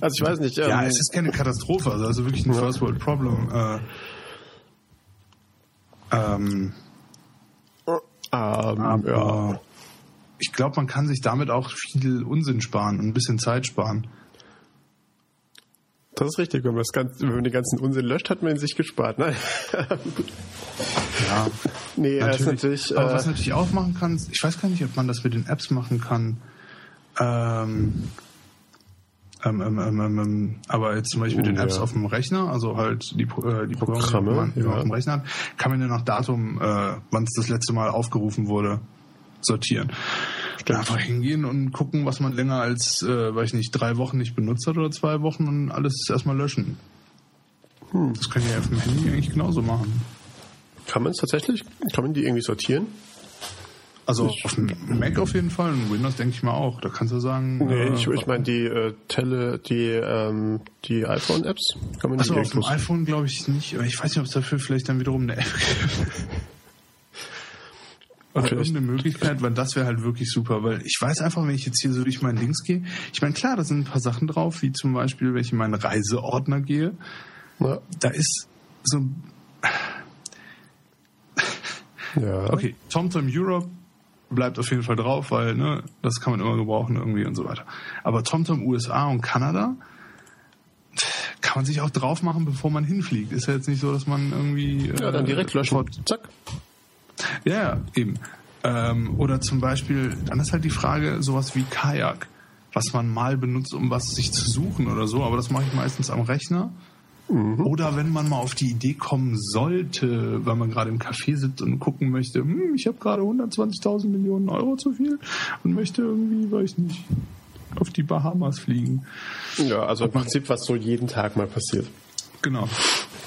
[SPEAKER 1] Also ich weiß nicht.
[SPEAKER 2] Ähm, ja, es ist keine Katastrophe, also, also wirklich ein ja. First World Problem. Äh, ähm, ähm, aber ja. ich glaube, man kann sich damit auch viel Unsinn sparen und ein bisschen Zeit sparen.
[SPEAKER 1] Das ist richtig. Wenn man, das Ganze, wenn man den ganzen Unsinn löscht, hat man ihn sich gespart. Nein.
[SPEAKER 2] ja. Nee, natürlich. Ist natürlich Aber äh, was natürlich auch machen kannst, ich weiß gar nicht, ob man das mit den Apps machen kann. Ähm, ähm, ähm, ähm, ähm, ähm aber jetzt zum Beispiel mit den Apps ja. auf dem Rechner, also halt die, äh, die Programme, Programme die man ja. auf dem Rechner hat, kann man ja nach Datum, äh, wann es das letzte Mal aufgerufen wurde, sortieren. Stimmt. Einfach hingehen und gucken, was man länger als, äh, weiß ich nicht, drei Wochen nicht benutzt hat oder zwei Wochen und alles erstmal löschen. Hm. Das kann ich ja auf dem Handy eigentlich genauso machen.
[SPEAKER 1] Kann man es tatsächlich? Kann man die irgendwie sortieren?
[SPEAKER 2] Also auf dem Mac auf jeden Fall und Windows denke ich mal auch. Da kannst du sagen.
[SPEAKER 1] Nee,
[SPEAKER 2] äh,
[SPEAKER 1] ich, ich meine die äh, Tele, die, ähm, die iPhone-Apps kann man nicht
[SPEAKER 2] Achso, auf dem iPhone glaube ich nicht. Aber ich weiß nicht, ob es dafür vielleicht dann wiederum eine App gibt. Oder irgendeine Möglichkeit, weil das wäre halt wirklich super. Weil ich weiß einfach, wenn ich jetzt hier so durch meinen Links gehe, ich meine, klar, da sind ein paar Sachen drauf, wie zum Beispiel, wenn ich in meinen Reiseordner gehe,
[SPEAKER 1] Ja.
[SPEAKER 2] da ist so,
[SPEAKER 1] ja.
[SPEAKER 2] okay, TomTom Europe bleibt auf jeden Fall drauf, weil, ne, das kann man immer gebrauchen irgendwie und so weiter. Aber TomTom USA und Kanada kann man sich auch drauf machen, bevor man hinfliegt. Ist ja jetzt nicht so, dass man irgendwie...
[SPEAKER 1] Ja, dann
[SPEAKER 2] äh,
[SPEAKER 1] direkt löschen.
[SPEAKER 2] sofort-
[SPEAKER 1] Zack.
[SPEAKER 2] Ja, ja, eben. Ähm, oder zum Beispiel, dann ist halt die Frage, sowas wie Kajak, was man mal benutzt, um was sich zu suchen oder so, aber das mache ich meistens am Rechner. Oder wenn man mal auf die Idee kommen sollte, weil man gerade im Café sitzt und gucken möchte, hm, ich habe gerade 120.000 Millionen Euro zu viel und möchte irgendwie, weiß nicht, auf die Bahamas fliegen.
[SPEAKER 1] Ja, also im Prinzip, was so jeden Tag mal passiert.
[SPEAKER 2] Genau.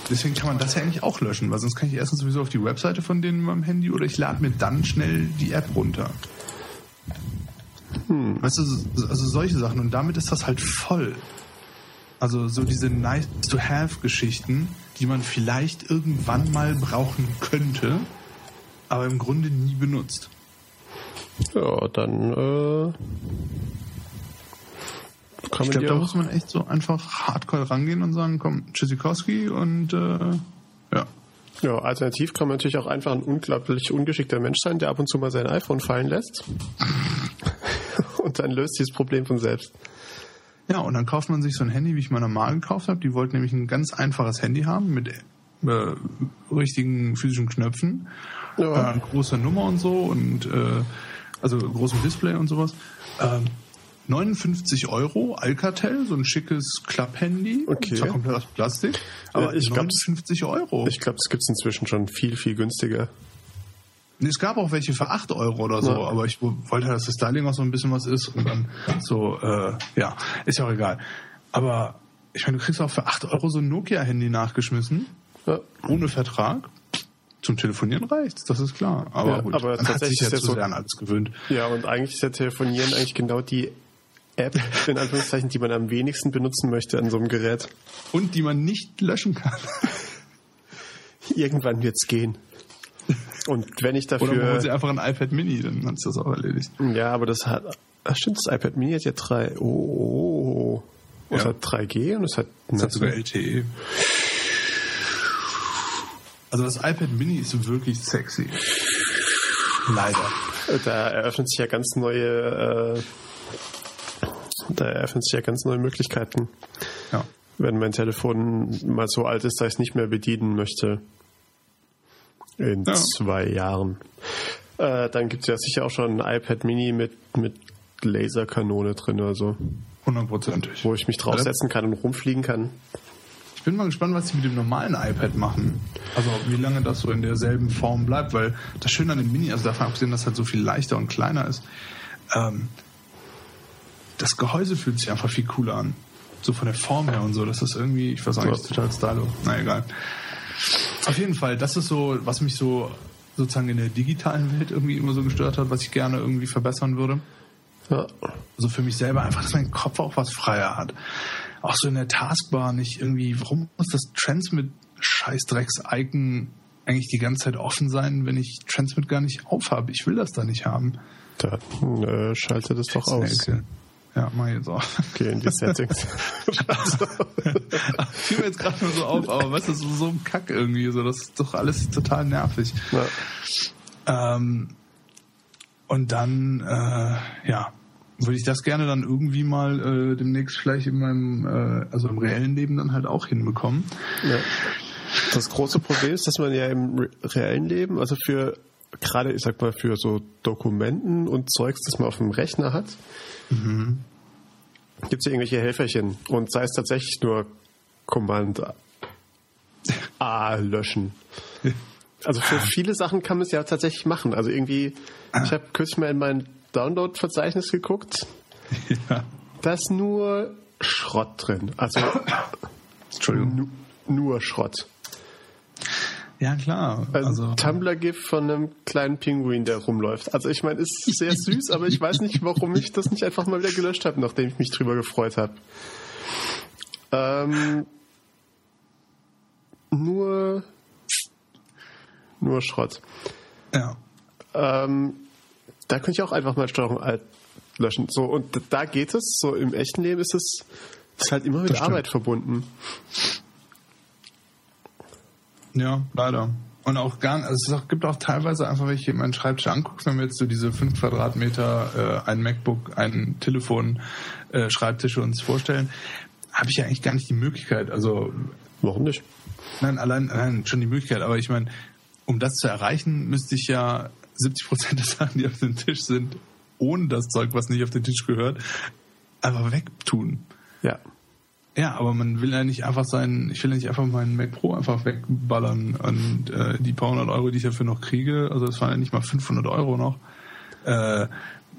[SPEAKER 2] Deswegen kann man das ja eigentlich auch löschen, weil sonst kann ich erstens sowieso auf die Webseite von denen in meinem Handy oder ich lade mir dann schnell die App runter. Weißt du, so- also solche Sachen. Und damit ist das halt voll. Also so diese nice-to-have-Geschichten, die man vielleicht irgendwann mal brauchen könnte, aber im Grunde nie benutzt.
[SPEAKER 1] Ja, dann äh, kann
[SPEAKER 2] Ich
[SPEAKER 1] man
[SPEAKER 2] glaube, da muss man echt so einfach hardcore rangehen und sagen, komm, Tschüssikowski und äh, ja.
[SPEAKER 1] ja, alternativ kann man natürlich auch einfach ein unglaublich ungeschickter Mensch sein, der ab und zu mal sein iPhone fallen lässt. und dann löst dieses Problem von selbst.
[SPEAKER 2] Ja, und dann kauft man sich so ein Handy, wie ich meiner Mama gekauft habe. Die wollte nämlich ein ganz einfaches Handy haben mit äh, richtigen physischen Knöpfen,
[SPEAKER 1] Ja.
[SPEAKER 2] äh, großer Nummer und so und äh, also großem Display und sowas. Ähm, 59 Euro Alcatel, so ein schickes Klapphandy.
[SPEAKER 1] Okay.
[SPEAKER 2] Zwar komplett aus Plastik, aber
[SPEAKER 1] ich glaub,
[SPEAKER 2] 59 Euro.
[SPEAKER 1] Ich glaube, es gibt es inzwischen schon viel, viel günstiger.
[SPEAKER 2] Nee, Es gab auch welche für 8 Euro oder so,
[SPEAKER 1] Ja.
[SPEAKER 2] aber ich wollte, dass das Styling auch so ein bisschen was ist und dann so, äh, ja, ist ja auch egal. Aber ich meine, du kriegst auch für 8 Euro so ein Nokia-Handy nachgeschmissen,
[SPEAKER 1] Ja.
[SPEAKER 2] ohne Vertrag. Zum Telefonieren reicht's, das ist klar. Aber
[SPEAKER 1] Ja,
[SPEAKER 2] gut,
[SPEAKER 1] aber
[SPEAKER 2] man hat
[SPEAKER 1] tatsächlich
[SPEAKER 2] sich ja
[SPEAKER 1] ist ja
[SPEAKER 2] zu
[SPEAKER 1] so-
[SPEAKER 2] sehr an alles gewöhnt.
[SPEAKER 1] Ja, und eigentlich ist ja Telefonieren eigentlich genau die App, in Anführungszeichen, die man am wenigsten benutzen möchte an so einem Gerät.
[SPEAKER 2] Und die man nicht löschen kann.
[SPEAKER 1] Irgendwann wird's gehen. Und wenn ich
[SPEAKER 2] Oder man holt
[SPEAKER 1] dafür...
[SPEAKER 2] sich einfach ein iPad Mini, dann hat's das auch erledigt.
[SPEAKER 1] Ja, aber das hat... Ach stimmt, das iPad Mini hat ja drei... Oh, oh, oh. Und Es
[SPEAKER 2] Ja.
[SPEAKER 1] hat 3G und es hat...
[SPEAKER 2] Das hat sogar LTE. Also das iPad Mini ist wirklich sexy. Leider.
[SPEAKER 1] Da eröffnet sich ja ganz neue... Äh, da eröffnen sich ja ganz neue Möglichkeiten.
[SPEAKER 2] Ja.
[SPEAKER 1] wenn mein Telefon mal so alt ist, dass ich es nicht mehr bedienen möchte. In
[SPEAKER 2] Ja.
[SPEAKER 1] zwei Jahren. Äh, dann gibt es ja sicher auch schon ein iPad Mini mit, mit Laserkanone drin oder so,
[SPEAKER 2] Hundertprozentig.
[SPEAKER 1] wo ich mich draufsetzen kann und rumfliegen kann.
[SPEAKER 2] Ich bin mal gespannt, was sie mit dem normalen iPad machen. Also wie lange das so in derselben Form bleibt, weil das Schöne an dem Mini, also davon abgesehen, dass es halt so viel leichter und kleiner ist, ähm, das Gehäuse fühlt sich einfach viel cooler an. So von der Form her und so. Das ist irgendwie, ich weiß auch nicht, total stylo. Na egal. Auf jeden Fall, das ist so, was mich so sozusagen in der digitalen Welt irgendwie immer so gestört hat, was ich gerne irgendwie verbessern würde.
[SPEAKER 1] Ja.
[SPEAKER 2] Also für mich selber einfach, dass mein Kopf auch was freier hat. Auch so in der Taskbar nicht irgendwie, warum muss das Transmit Scheißdrecks-Icon eigentlich die ganze Zeit offen sein, wenn ich Transmit gar nicht aufhabe? Ich will das da nicht haben.
[SPEAKER 1] Dann äh, schalte das doch aus.
[SPEAKER 2] Ja, mach ich jetzt auch.
[SPEAKER 1] Geh in die Settings.
[SPEAKER 2] Fiel mir jetzt gerade nur so auf, aber weißt du, so, so ein Kack irgendwie, so, das ist doch alles total nervig.
[SPEAKER 1] ja.
[SPEAKER 2] Ähm, und dann, äh, ja, würde ich das gerne dann irgendwie mal äh, demnächst vielleicht in meinem, äh, also im reellen Leben dann halt auch hinbekommen.
[SPEAKER 1] Ja. Das große Problem ist, dass man ja im re- reellen Leben, also für gerade, ich sag mal, für so Dokumenten und Zeugs, das man auf dem Rechner hat, gibt es ja irgendwelche Helferchen. Und sei es tatsächlich nur Command A löschen. Also für viele Sachen kann man es ja tatsächlich machen. Also irgendwie, ich habe kürzlich mal in mein Download-Verzeichnis geguckt,
[SPEAKER 2] Ja.
[SPEAKER 1] da ist nur Schrott drin. Also
[SPEAKER 2] Entschuldigung.
[SPEAKER 1] nu, nur Schrott.
[SPEAKER 2] Ja, klar.
[SPEAKER 1] Ein
[SPEAKER 2] Also,
[SPEAKER 1] Tumblr-GIF von einem kleinen Pinguin, der rumläuft. Also ich meine, ist sehr süß, aber ich weiß nicht, warum ich das nicht einfach mal wieder gelöscht habe, nachdem ich mich drüber gefreut habe. Ähm, nur, nur Schrott.
[SPEAKER 2] ja.
[SPEAKER 1] Ähm, da könnte ich auch einfach mal Steuerung Alt löschen. So, und da geht es, so im echten Leben ist es ist halt immer mit. Arbeit verbunden.
[SPEAKER 2] Ja, leider. Und auch gar also es gibt auch teilweise einfach, wenn ich hier meinen Schreibtisch angucke, wenn wir jetzt so diese 5 Quadratmeter, äh, ein MacBook, ein Telefon, äh, Schreibtische uns vorstellen, habe ich ja eigentlich gar nicht die Möglichkeit. Also,
[SPEAKER 1] Warum nicht?
[SPEAKER 2] nein, allein, nein, schon die Möglichkeit, aber ich meine, um das zu erreichen, müsste ich ja 70 Prozent der Sachen, die auf dem Tisch sind, ohne das Zeug, was nicht auf den Tisch gehört, einfach wegtun.
[SPEAKER 1] Ja.
[SPEAKER 2] Ja, aber man will ja nicht einfach sein, ich will ja nicht einfach meinen Mac Pro einfach wegballern und äh, die paar hundert Euro, die ich dafür noch kriege, also das waren ja nicht mal 500 Euro noch, äh,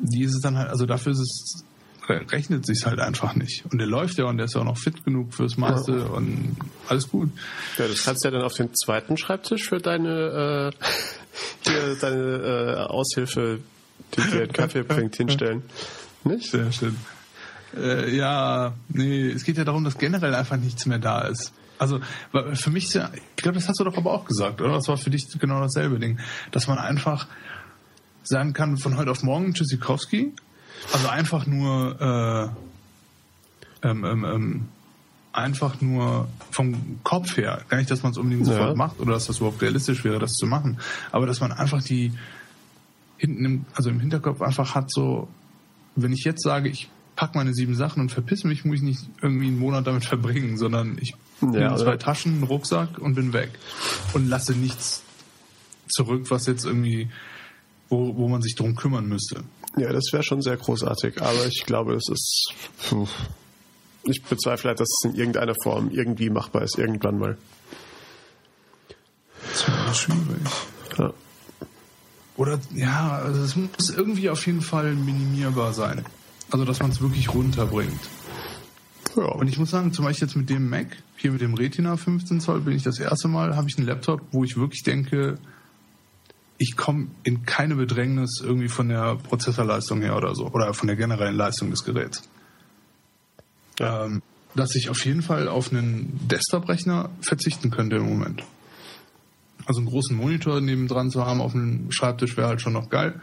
[SPEAKER 2] die ist es dann halt, also dafür ist es, re- rechnet sich's halt einfach nicht. Und der läuft ja und der ist ja auch noch fit genug fürs meiste
[SPEAKER 1] Ja.
[SPEAKER 2] und alles gut.
[SPEAKER 1] Ja, das kannst du ja dann auf den zweiten Schreibtisch für deine, äh, hier, deine äh, Aushilfe, die dir einen Kaffee bringt, hinstellen. Nicht?
[SPEAKER 2] Sehr schön. Äh, ja, nee, es geht ja darum, dass generell einfach nichts mehr da ist. Also für mich ist ja, ich glaube, das hast du doch aber auch gesagt, oder? Das war für dich genau dasselbe Ding, dass man einfach sagen kann von heute auf morgen Tschüssikowski, also einfach nur äh, ähm, ähm, ähm, einfach nur vom Kopf her, gar nicht, dass man es unbedingt
[SPEAKER 1] Ja.
[SPEAKER 2] sofort macht oder dass das überhaupt realistisch wäre, das zu machen, aber dass man einfach die hinten im, also im Hinterkopf einfach hat so, wenn ich jetzt sage, ich pack meine sieben Sachen und verpiss mich, muss ich nicht irgendwie einen Monat damit verbringen, sondern ich nehme
[SPEAKER 1] oder?
[SPEAKER 2] zwei Taschen, einen Rucksack und bin weg und lasse nichts zurück, was jetzt irgendwie, wo, wo man sich drum kümmern müsste.
[SPEAKER 1] Ja, das wäre schon sehr großartig, aber ich glaube, es ist. Puh. Ich bezweifle halt, dass es in irgendeiner Form irgendwie machbar ist, irgendwann mal.
[SPEAKER 2] Das wäre schwierig.
[SPEAKER 1] Ja.
[SPEAKER 2] Oder ja, also es muss irgendwie auf jeden Fall minimierbar sein. Also dass man es wirklich runterbringt.
[SPEAKER 1] Ja.
[SPEAKER 2] Und ich muss sagen, zum Beispiel jetzt mit dem Mac, hier mit dem Retina 15 Zoll, bin ich das erste Mal, habe ich einen Laptop, wo ich wirklich denke, ich komme in keine Bedrängnis irgendwie von der Prozessorleistung her oder so. Oder von der generellen Leistung des Geräts. Ähm, dass ich auf jeden Fall auf einen Desktop-Rechner verzichten könnte im Moment. Also einen großen Monitor nebendran zu haben auf dem Schreibtisch wäre halt schon noch geil.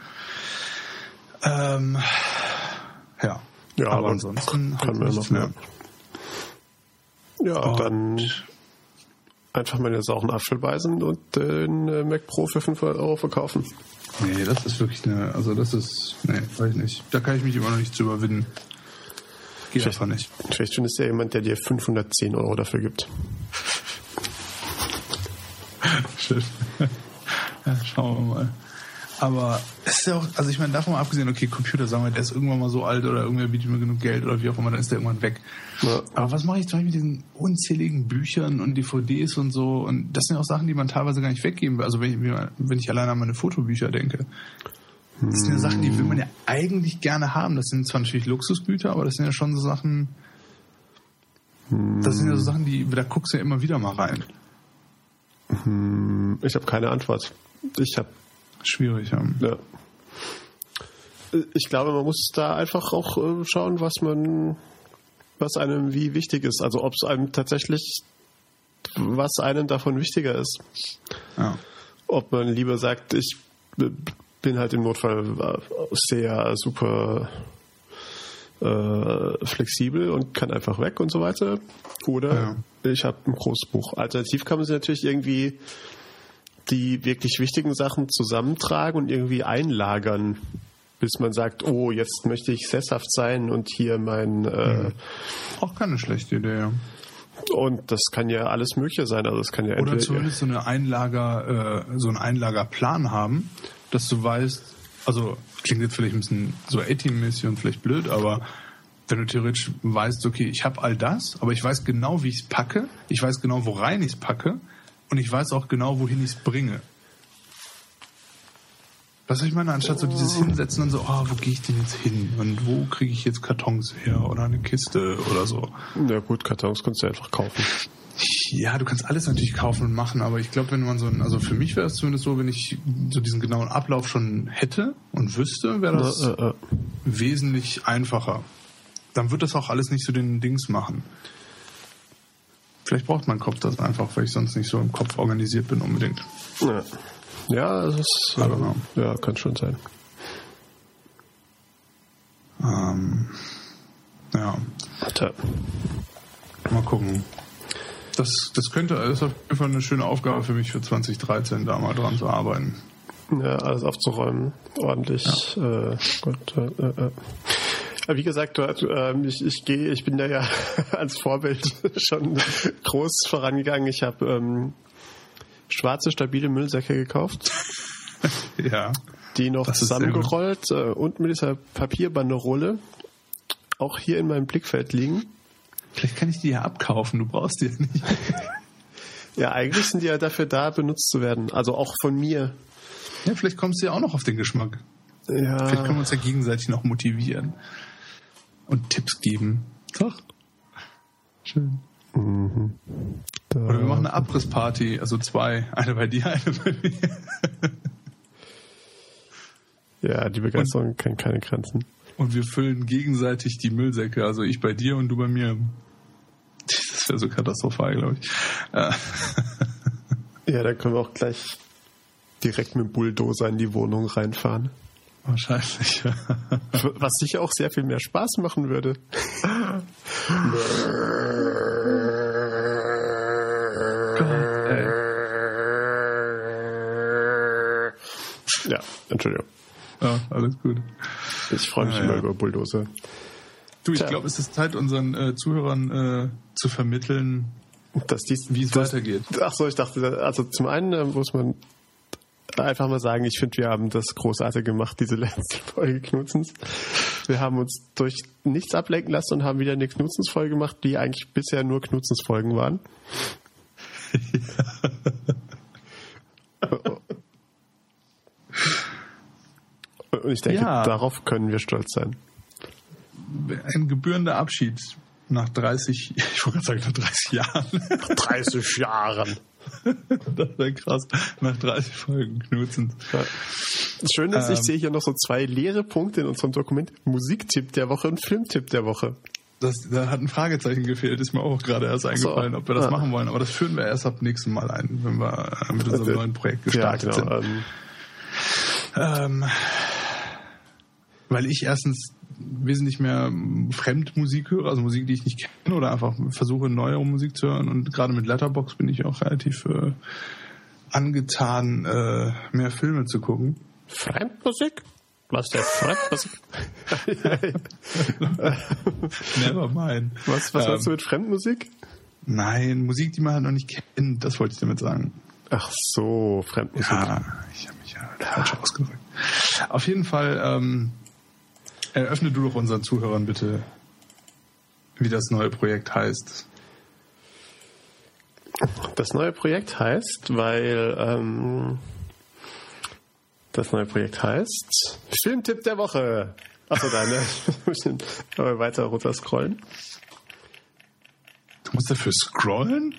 [SPEAKER 2] Ähm, ja. Aber ansonsten
[SPEAKER 1] kann
[SPEAKER 2] halt
[SPEAKER 1] man
[SPEAKER 2] nichts
[SPEAKER 1] machen, Ja,
[SPEAKER 2] Und-
[SPEAKER 1] dann einfach mal den sauren Apfel beißen und den äh, Mac Pro für 500 Euro verkaufen.
[SPEAKER 2] Nee, das ist wirklich eine, also das ist, nee, weiß ich nicht. Da kann ich mich immer noch nicht zu überwinden. Geht
[SPEAKER 1] Vielleicht-
[SPEAKER 2] einfach nicht.
[SPEAKER 1] Vielleicht findest du ja jemand, der dir 510 Euro dafür gibt.
[SPEAKER 2] Schön. ja, schauen wir mal. Aber es ist ja auch, also ich meine, davon mal abgesehen, okay, Computer, sagen wir, der ist irgendwann mal so alt oder irgendwer bietet mir genug Geld oder wie auch immer, dann ist der irgendwann weg.
[SPEAKER 1] Ja.
[SPEAKER 2] Aber was mache ich zum Beispiel mit diesen unzähligen Büchern und DVDs und so? Und das sind ja auch Sachen, die man teilweise gar nicht weggeben will. Also wenn ich, wenn ich alleine an meine Fotobücher denke. Das sind ja Sachen, die will man ja eigentlich gerne haben. Das sind zwar natürlich Luxusgüter, aber das sind ja schon so Sachen, das sind ja so Sachen, die, da guckst du ja immer wieder mal rein.
[SPEAKER 1] Ich habe keine Antwort. Ich habe
[SPEAKER 2] Schwierig, ja.
[SPEAKER 1] Ja. Ich glaube, man muss da einfach auch äh, schauen, was man, was einem wie wichtig ist. Also ob es einem tatsächlich, was einem davon wichtiger ist.
[SPEAKER 2] ja.
[SPEAKER 1] Ob man lieber sagt, ich bin halt im Notfall äh, sehr super äh, flexibel und kann einfach weg und so weiter. Oder ich habe ein großes Buch. Alternativ kann man sich natürlich irgendwie die wirklich wichtigen Sachen zusammentragen und irgendwie einlagern, bis man sagt, oh, jetzt möchte ich sesshaft sein und hier mein äh,
[SPEAKER 2] Auch keine schlechte Idee, ja.
[SPEAKER 1] und das kann ja alles Mögliche sein. Also es kann ja
[SPEAKER 2] Oder zumindest so eine Einlager, äh, so einen Einlagerplan haben, dass du weißt, also klingt jetzt vielleicht ein bisschen so A-Team-mäßig und vielleicht blöd, aber wenn du theoretisch weißt, okay, ich habe all das, aber ich weiß genau, wie ich es packe, ich weiß genau, wo rein ich es packe und ich weiß auch genau, wohin ich es bringe. Was ich meine, anstatt so dieses Hinsetzen und so, oh, wo gehe ich denn jetzt hin? Und wo kriege ich jetzt Kartons her oder eine Kiste oder so?
[SPEAKER 1] Ja gut, Kartons kannst du einfach kaufen.
[SPEAKER 2] Ja, du kannst alles natürlich kaufen und machen, aber ich glaube, wenn man so ein, also für mich wäre es zumindest so, wenn ich so diesen genauen Ablauf schon hätte und wüsste, wäre das
[SPEAKER 1] Äh, äh, äh.
[SPEAKER 2] wesentlich einfacher. Dann wird das auch alles nicht so den Dings machen. Vielleicht braucht mein Kopf das einfach, weil ich sonst nicht so im Kopf organisiert bin unbedingt.
[SPEAKER 1] Ja, ja das ist.
[SPEAKER 2] Know.
[SPEAKER 1] Ja, kann schon sein.
[SPEAKER 2] Ähm, ja,
[SPEAKER 1] Tja.
[SPEAKER 2] mal gucken. Das, das könnte, das ist auf jeden Fall eine schöne Aufgabe für mich für 2013, da mal dran zu arbeiten.
[SPEAKER 1] Ja, alles aufzuräumen, ordentlich. Äh, Gott, äh, äh. Wie gesagt, du, ähm, ich, ich gehe, ich bin da ja als Vorbild schon groß vorangegangen. Ich habe ähm, schwarze stabile Müllsäcke gekauft,
[SPEAKER 2] Ja.
[SPEAKER 1] die noch zusammengerollt äh, und mit dieser Papierbanderole auch hier in meinem Blickfeld liegen.
[SPEAKER 2] Vielleicht kann ich die ja abkaufen, du brauchst die ja nicht.
[SPEAKER 1] Ja, eigentlich sind die ja dafür da, benutzt zu werden. Also auch von mir.
[SPEAKER 2] Ja, vielleicht kommst du ja auch noch auf den Geschmack.
[SPEAKER 1] Ja.
[SPEAKER 2] Vielleicht können wir uns ja gegenseitig noch motivieren. Und Tipps geben. Doch. Schön.
[SPEAKER 1] Da-
[SPEAKER 2] Oder wir machen eine Abrissparty, also zwei. Eine bei dir, eine bei mir.
[SPEAKER 1] Ja, die Begeisterung kennt keine Grenzen.
[SPEAKER 2] Und wir füllen gegenseitig die Müllsäcke. Also ich bei dir und du bei mir. Das wäre so katastrophal, glaube ich. Äh,
[SPEAKER 1] Ja, da können wir auch gleich direkt mit dem Bulldozer in die Wohnung reinfahren.
[SPEAKER 2] Wahrscheinlich. Ja.
[SPEAKER 1] Was sicher auch sehr viel mehr Spaß machen würde. Ja, Entschuldigung.
[SPEAKER 2] ja, alles gut.
[SPEAKER 1] Ich freue mich
[SPEAKER 2] Ja,
[SPEAKER 1] immer
[SPEAKER 2] ja.
[SPEAKER 1] über Bulldozer.
[SPEAKER 2] Du, ich glaube, es ist Zeit, unseren äh, Zuhörern äh, zu vermitteln,
[SPEAKER 1] Dass dies,
[SPEAKER 2] wie es weitergeht.
[SPEAKER 1] Ach so, ich dachte, also zum einen äh, muss man einfach mal sagen, ich finde, wir haben das großartig gemacht, diese letzte Folge Knutzens. Wir haben uns durch nichts ablenken lassen und haben wieder eine Knutzens-Folge gemacht, die eigentlich bisher nur Knutzens-Folgen waren. Und ich denke,
[SPEAKER 2] Ja.
[SPEAKER 1] darauf können wir stolz sein.
[SPEAKER 2] Ein gebührender Abschied nach 30, ich wollte gerade sagen, nach 30 Jahren.
[SPEAKER 1] 30 Jahren.
[SPEAKER 2] das wäre krass. Nach 30 Folgen Knutzend.
[SPEAKER 1] Ja. Das Schöne ist, ich
[SPEAKER 2] Ähm.
[SPEAKER 1] sehe hier noch so zwei leere Punkte in unserem Dokument. Musiktipp der Woche und Filmtipp der Woche.
[SPEAKER 2] Das, da hat ein Fragezeichen gefehlt, ist mir auch gerade erst eingefallen, ob wir das
[SPEAKER 1] Ja.
[SPEAKER 2] machen wollen. Aber das führen wir erst ab nächstem Mal ein, wenn wir äh, mit unserem
[SPEAKER 1] Äh,
[SPEAKER 2] neuen Projekt
[SPEAKER 1] Ja,
[SPEAKER 2] gestartet
[SPEAKER 1] genau.
[SPEAKER 2] sind.
[SPEAKER 1] Ähm,
[SPEAKER 2] Ähm, weil ich erstens wesentlich mehr ähm, Fremdmusik höre, also Musik, die ich nicht kenne, oder einfach versuche, neuere Musik zu hören. Und gerade mit Letterbox bin ich auch relativ äh, angetan, äh, mehr Filme zu gucken.
[SPEAKER 1] Fremdmusik? Was der Fremdmusik?
[SPEAKER 2] Never mind.
[SPEAKER 1] was was
[SPEAKER 2] Ähm,
[SPEAKER 1] meinst du mit Fremdmusik?
[SPEAKER 2] Nein, Musik, die man halt noch nicht kennt, das wollte ich damit sagen.
[SPEAKER 1] Ach so, Fremdmusik.
[SPEAKER 2] Ja, ich habe mich ja falsch ausgedrückt. Auf jeden Fall, ähm, eröffne du doch unseren Zuhörern bitte, wie das neue Projekt heißt.
[SPEAKER 1] Das neue Projekt heißt, weil ähm, das neue Projekt heißt Filmtipp der Woche. Achso, deine. Äh, weiter runter scrollen.
[SPEAKER 2] Du musst dafür scrollen?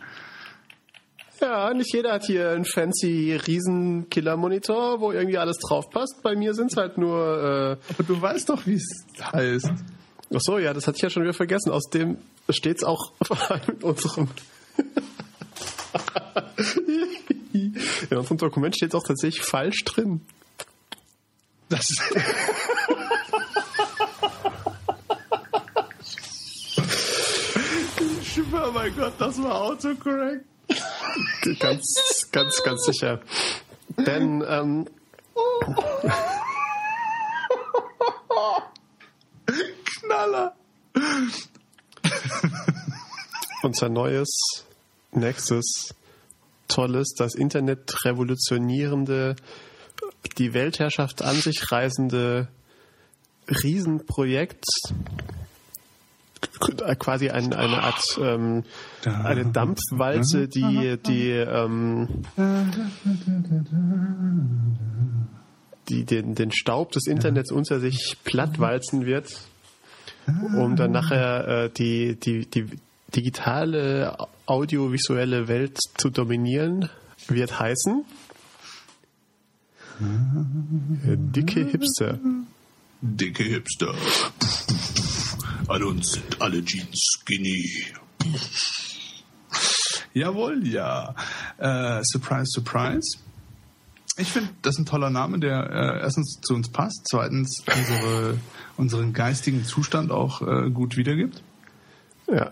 [SPEAKER 1] Ja, nicht jeder hat hier einen fancy Riesen-Killer-Monitor, wo irgendwie alles drauf passt. Bei mir sind es halt nur. Äh,
[SPEAKER 2] Aber du weißt doch, wie es heißt.
[SPEAKER 1] ach so, ja, das hatte ich ja schon wieder vergessen. Außerdem steht es auch in unserem. in unserem Dokument steht es auch tatsächlich falsch drin.
[SPEAKER 2] Das ich schwöre, mein Gott, das war autocorrect.
[SPEAKER 1] Ganz, ganz, ganz sicher. Denn ähm,
[SPEAKER 2] Knaller.
[SPEAKER 1] unser neues, nächstes, tolles, das Internet revolutionierende, die Weltherrschaft an sich reißende Riesenprojekt, quasi ein, eine Art ähm, eine Dampfwalze, die die ähm, die, den, den Staub des Internets unter sich plattwalzen wird, um dann nachher äh, die, die, die digitale audiovisuelle Welt zu dominieren, wird heißen Dicke Hipster.
[SPEAKER 2] Dicke Hipster. An uns sind alle Jeans skinny. Jawohl, ja. Äh, surprise, surprise. Ich finde, das ist ein toller Name, der äh, erstens zu uns passt, zweitens unsere, unseren geistigen Zustand auch äh, gut wiedergibt.
[SPEAKER 1] Ja.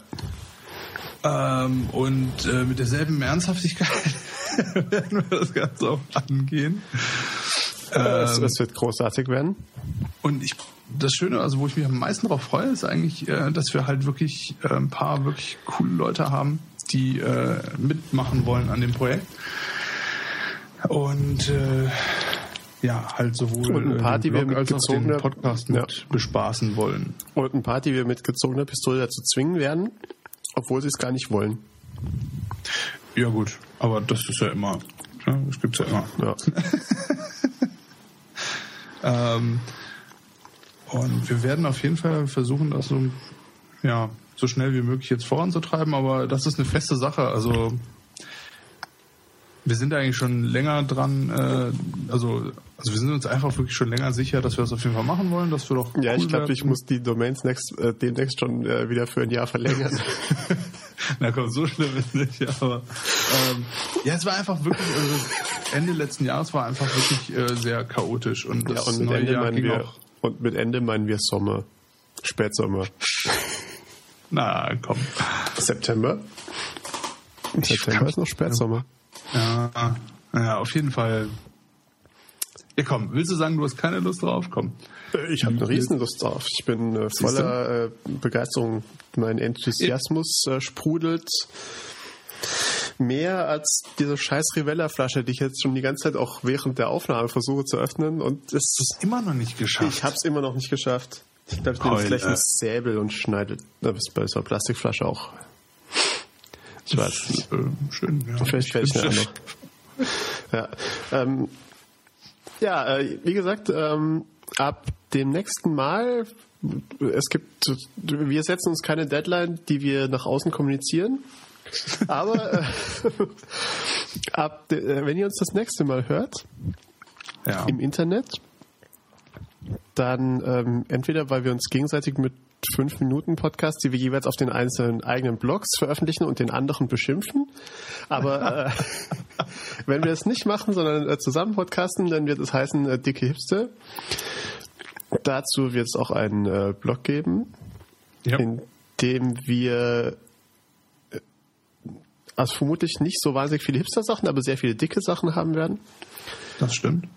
[SPEAKER 2] Ähm, und äh, mit derselben Ernsthaftigkeit werden wir das Ganze auch angehen.
[SPEAKER 1] Es, es, wird großartig werden.
[SPEAKER 2] Und ich, das Schöne, also wo ich mich am meisten darauf freue, ist eigentlich, äh, dass wir halt wirklich äh, ein paar wirklich coole Leute haben, die äh, mitmachen wollen an dem Projekt. Und äh, ja, halt sowohl
[SPEAKER 1] und ein paar, die wir mit gezogener-
[SPEAKER 2] Podcast
[SPEAKER 1] Ja.
[SPEAKER 2] mit bespaßen wollen.
[SPEAKER 1] Und ein paar, die wir mit gezogener Pistole dazu zwingen werden, obwohl sie es gar nicht wollen.
[SPEAKER 2] Ja gut, aber das ist ja immer, ja, das gibt's ja immer.
[SPEAKER 1] Ja.
[SPEAKER 2] Ähm, und wir werden auf jeden Fall versuchen, das so, ja, so schnell wie möglich jetzt voranzutreiben, aber das ist eine feste Sache. Also wir sind eigentlich schon länger dran, äh, also, also wir sind uns einfach wirklich schon länger sicher, dass wir das auf jeden Fall machen wollen, dass wir doch
[SPEAKER 1] Ja,
[SPEAKER 2] cool
[SPEAKER 1] ich glaube, ich muss die Domains next, äh, demnächst schon äh, wieder für ein Jahr verlängern.
[SPEAKER 2] Na komm, so schlimm ist nicht, aber ähm, ja, es war einfach wirklich, also Ende letzten Jahres war einfach wirklich äh, sehr chaotisch und
[SPEAKER 1] ja,
[SPEAKER 2] das
[SPEAKER 1] und mit
[SPEAKER 2] neue
[SPEAKER 1] Ende
[SPEAKER 2] Jahr
[SPEAKER 1] meinen
[SPEAKER 2] ging
[SPEAKER 1] wir
[SPEAKER 2] auch,
[SPEAKER 1] und mit Ende meinen wir Sommer. Spätsommer.
[SPEAKER 2] na komm,
[SPEAKER 1] September. September ist noch Spätsommer.
[SPEAKER 2] ja, ja, auf jeden Fall. Ja komm, willst du sagen, du hast keine Lust drauf? Komm.
[SPEAKER 1] Äh, Ich habe eine Riesenlust drauf. Ich bin äh, voller äh, Begeisterung. Mein Enthusiasmus äh, sprudelt mehr als diese scheiß Rivella-Flasche, die ich jetzt schon die ganze Zeit auch während der Aufnahme versuche zu öffnen. Und es,
[SPEAKER 2] Immer noch nicht geschafft.
[SPEAKER 1] ich habe es immer noch nicht geschafft. Ich glaube, ich nehme
[SPEAKER 2] Heule.
[SPEAKER 1] vielleicht einen Säbel und schneide. Das ist bei so einer Plastikflasche auch. Ich weiß
[SPEAKER 2] äh, schön, ja.
[SPEAKER 1] Vielleicht werde ich eine andere. Ja, ähm, ja äh, wie gesagt, ähm, ab dem nächsten Mal, es gibt, wir setzen uns keine Deadline, die wir nach außen kommunizieren. Aber äh, ab, äh, wenn ihr uns das nächste Mal hört
[SPEAKER 2] Ja.
[SPEAKER 1] im Internet, dann ähm, entweder, weil wir uns gegenseitig mit 5 Minuten Podcasts, die wir jeweils auf den einzelnen eigenen Blogs veröffentlichen und den anderen beschimpfen. Aber äh, wenn wir es nicht machen, sondern äh, zusammen podcasten, dann wird es heißen äh, Dicke Hipster. Dazu wird es auch einen äh, Blog geben,
[SPEAKER 2] ja.
[SPEAKER 1] in dem wir also vermutlich nicht so wahnsinnig viele Hipster-Sachen, aber sehr viele dicke Sachen haben werden.
[SPEAKER 2] das stimmt.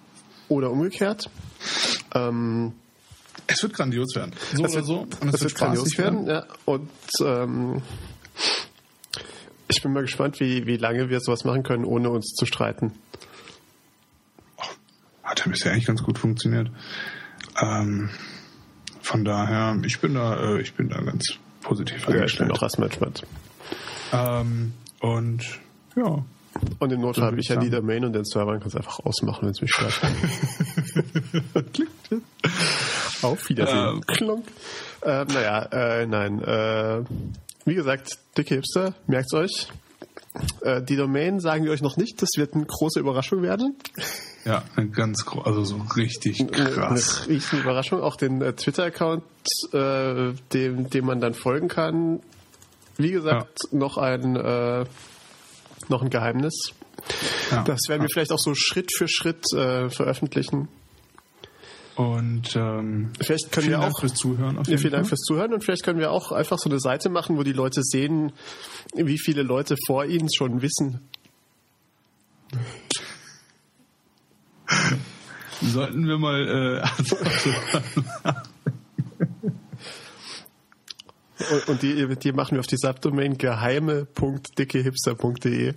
[SPEAKER 1] Oder umgekehrt. Ähm,
[SPEAKER 2] Es wird grandios werden. So
[SPEAKER 1] Das
[SPEAKER 2] oder
[SPEAKER 1] wird,
[SPEAKER 2] so. Und
[SPEAKER 1] das wird grandios
[SPEAKER 2] spaßig
[SPEAKER 1] werden. Ja. Und ähm, ich bin mal gespannt, wie, wie lange wir sowas machen können, ohne uns zu streiten.
[SPEAKER 2] Hat ja bisher eigentlich ganz gut funktioniert. Ähm, von daher, ich bin da, äh, ich bin da ganz positiv
[SPEAKER 1] Ja, ich bin
[SPEAKER 2] eingestellt.
[SPEAKER 1] auch erstmal entspannt.
[SPEAKER 2] Ähm, und ja.
[SPEAKER 1] Und im Notfall habe ich ja die. Domain und den Server und kann es einfach ausmachen, wenn es mich stört.
[SPEAKER 2] Klingt
[SPEAKER 1] Auf Wiedersehen.
[SPEAKER 2] Ähm.
[SPEAKER 1] Klonk. Ähm, naja, äh, nein. Äh, wie gesagt, dicke Hipster, merkt's euch. Äh, die Domain sagen wir euch noch nicht, das wird eine große Überraschung werden.
[SPEAKER 2] Ja, eine ganz gro- also so richtig
[SPEAKER 1] Eine, eine
[SPEAKER 2] krass.
[SPEAKER 1] riesen Überraschung. Auch den äh, Twitter-Account, äh, dem, dem man dann folgen kann. Wie gesagt, noch ein äh, noch ein Geheimnis.
[SPEAKER 2] Ja.
[SPEAKER 1] Das werden wir vielleicht auch so Schritt für Schritt äh, veröffentlichen.
[SPEAKER 2] Und ähm,
[SPEAKER 1] Vielleicht können
[SPEAKER 2] vielen
[SPEAKER 1] wir
[SPEAKER 2] Dank
[SPEAKER 1] auch
[SPEAKER 2] fürs Zuhören. Auf jeden
[SPEAKER 1] vielen Dank fürs Zuhören und vielleicht können wir auch einfach so eine Seite machen, wo die Leute sehen, wie viele Leute vor ihnen schon wissen.
[SPEAKER 2] Sollten wir mal äh, also,
[SPEAKER 1] Und, und die, die machen wir auf die Subdomain geheime.dickehipster.de.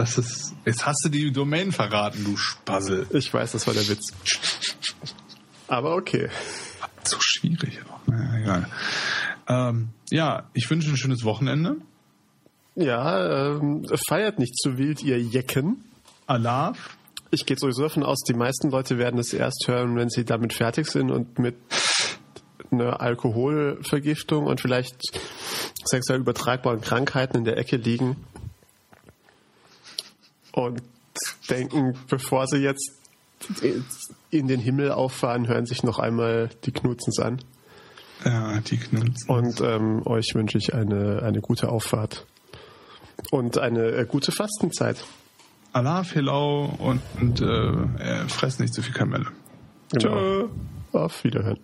[SPEAKER 2] das ist. Jetzt hast du die Domain verraten, du Spassel.
[SPEAKER 1] Ich weiß, das war der Witz. Aber okay.
[SPEAKER 2] So schwierig. Naja, egal. Ähm, ja, ich wünsche ein schönes Wochenende.
[SPEAKER 1] Ja, ähm, feiert nicht zu wild, ihr Jecken.
[SPEAKER 2] Alaf.
[SPEAKER 1] ich gehe sowieso davon aus, die meisten Leute werden es erst hören, wenn sie damit fertig sind und mit einer Alkoholvergiftung und vielleicht sexuell übertragbaren Krankheiten in der Ecke liegen und denken, bevor sie jetzt in den Himmel auffahren, hören sich noch einmal die Knutzens an.
[SPEAKER 2] Ja, die Knutzens.
[SPEAKER 1] Und ähm, euch wünsche ich eine, eine gute Auffahrt und eine äh, gute Fastenzeit.
[SPEAKER 2] Allah, Filau und, und äh, äh, fress nicht zu viel Kamelle.
[SPEAKER 1] Genau. Auf Wiederhören.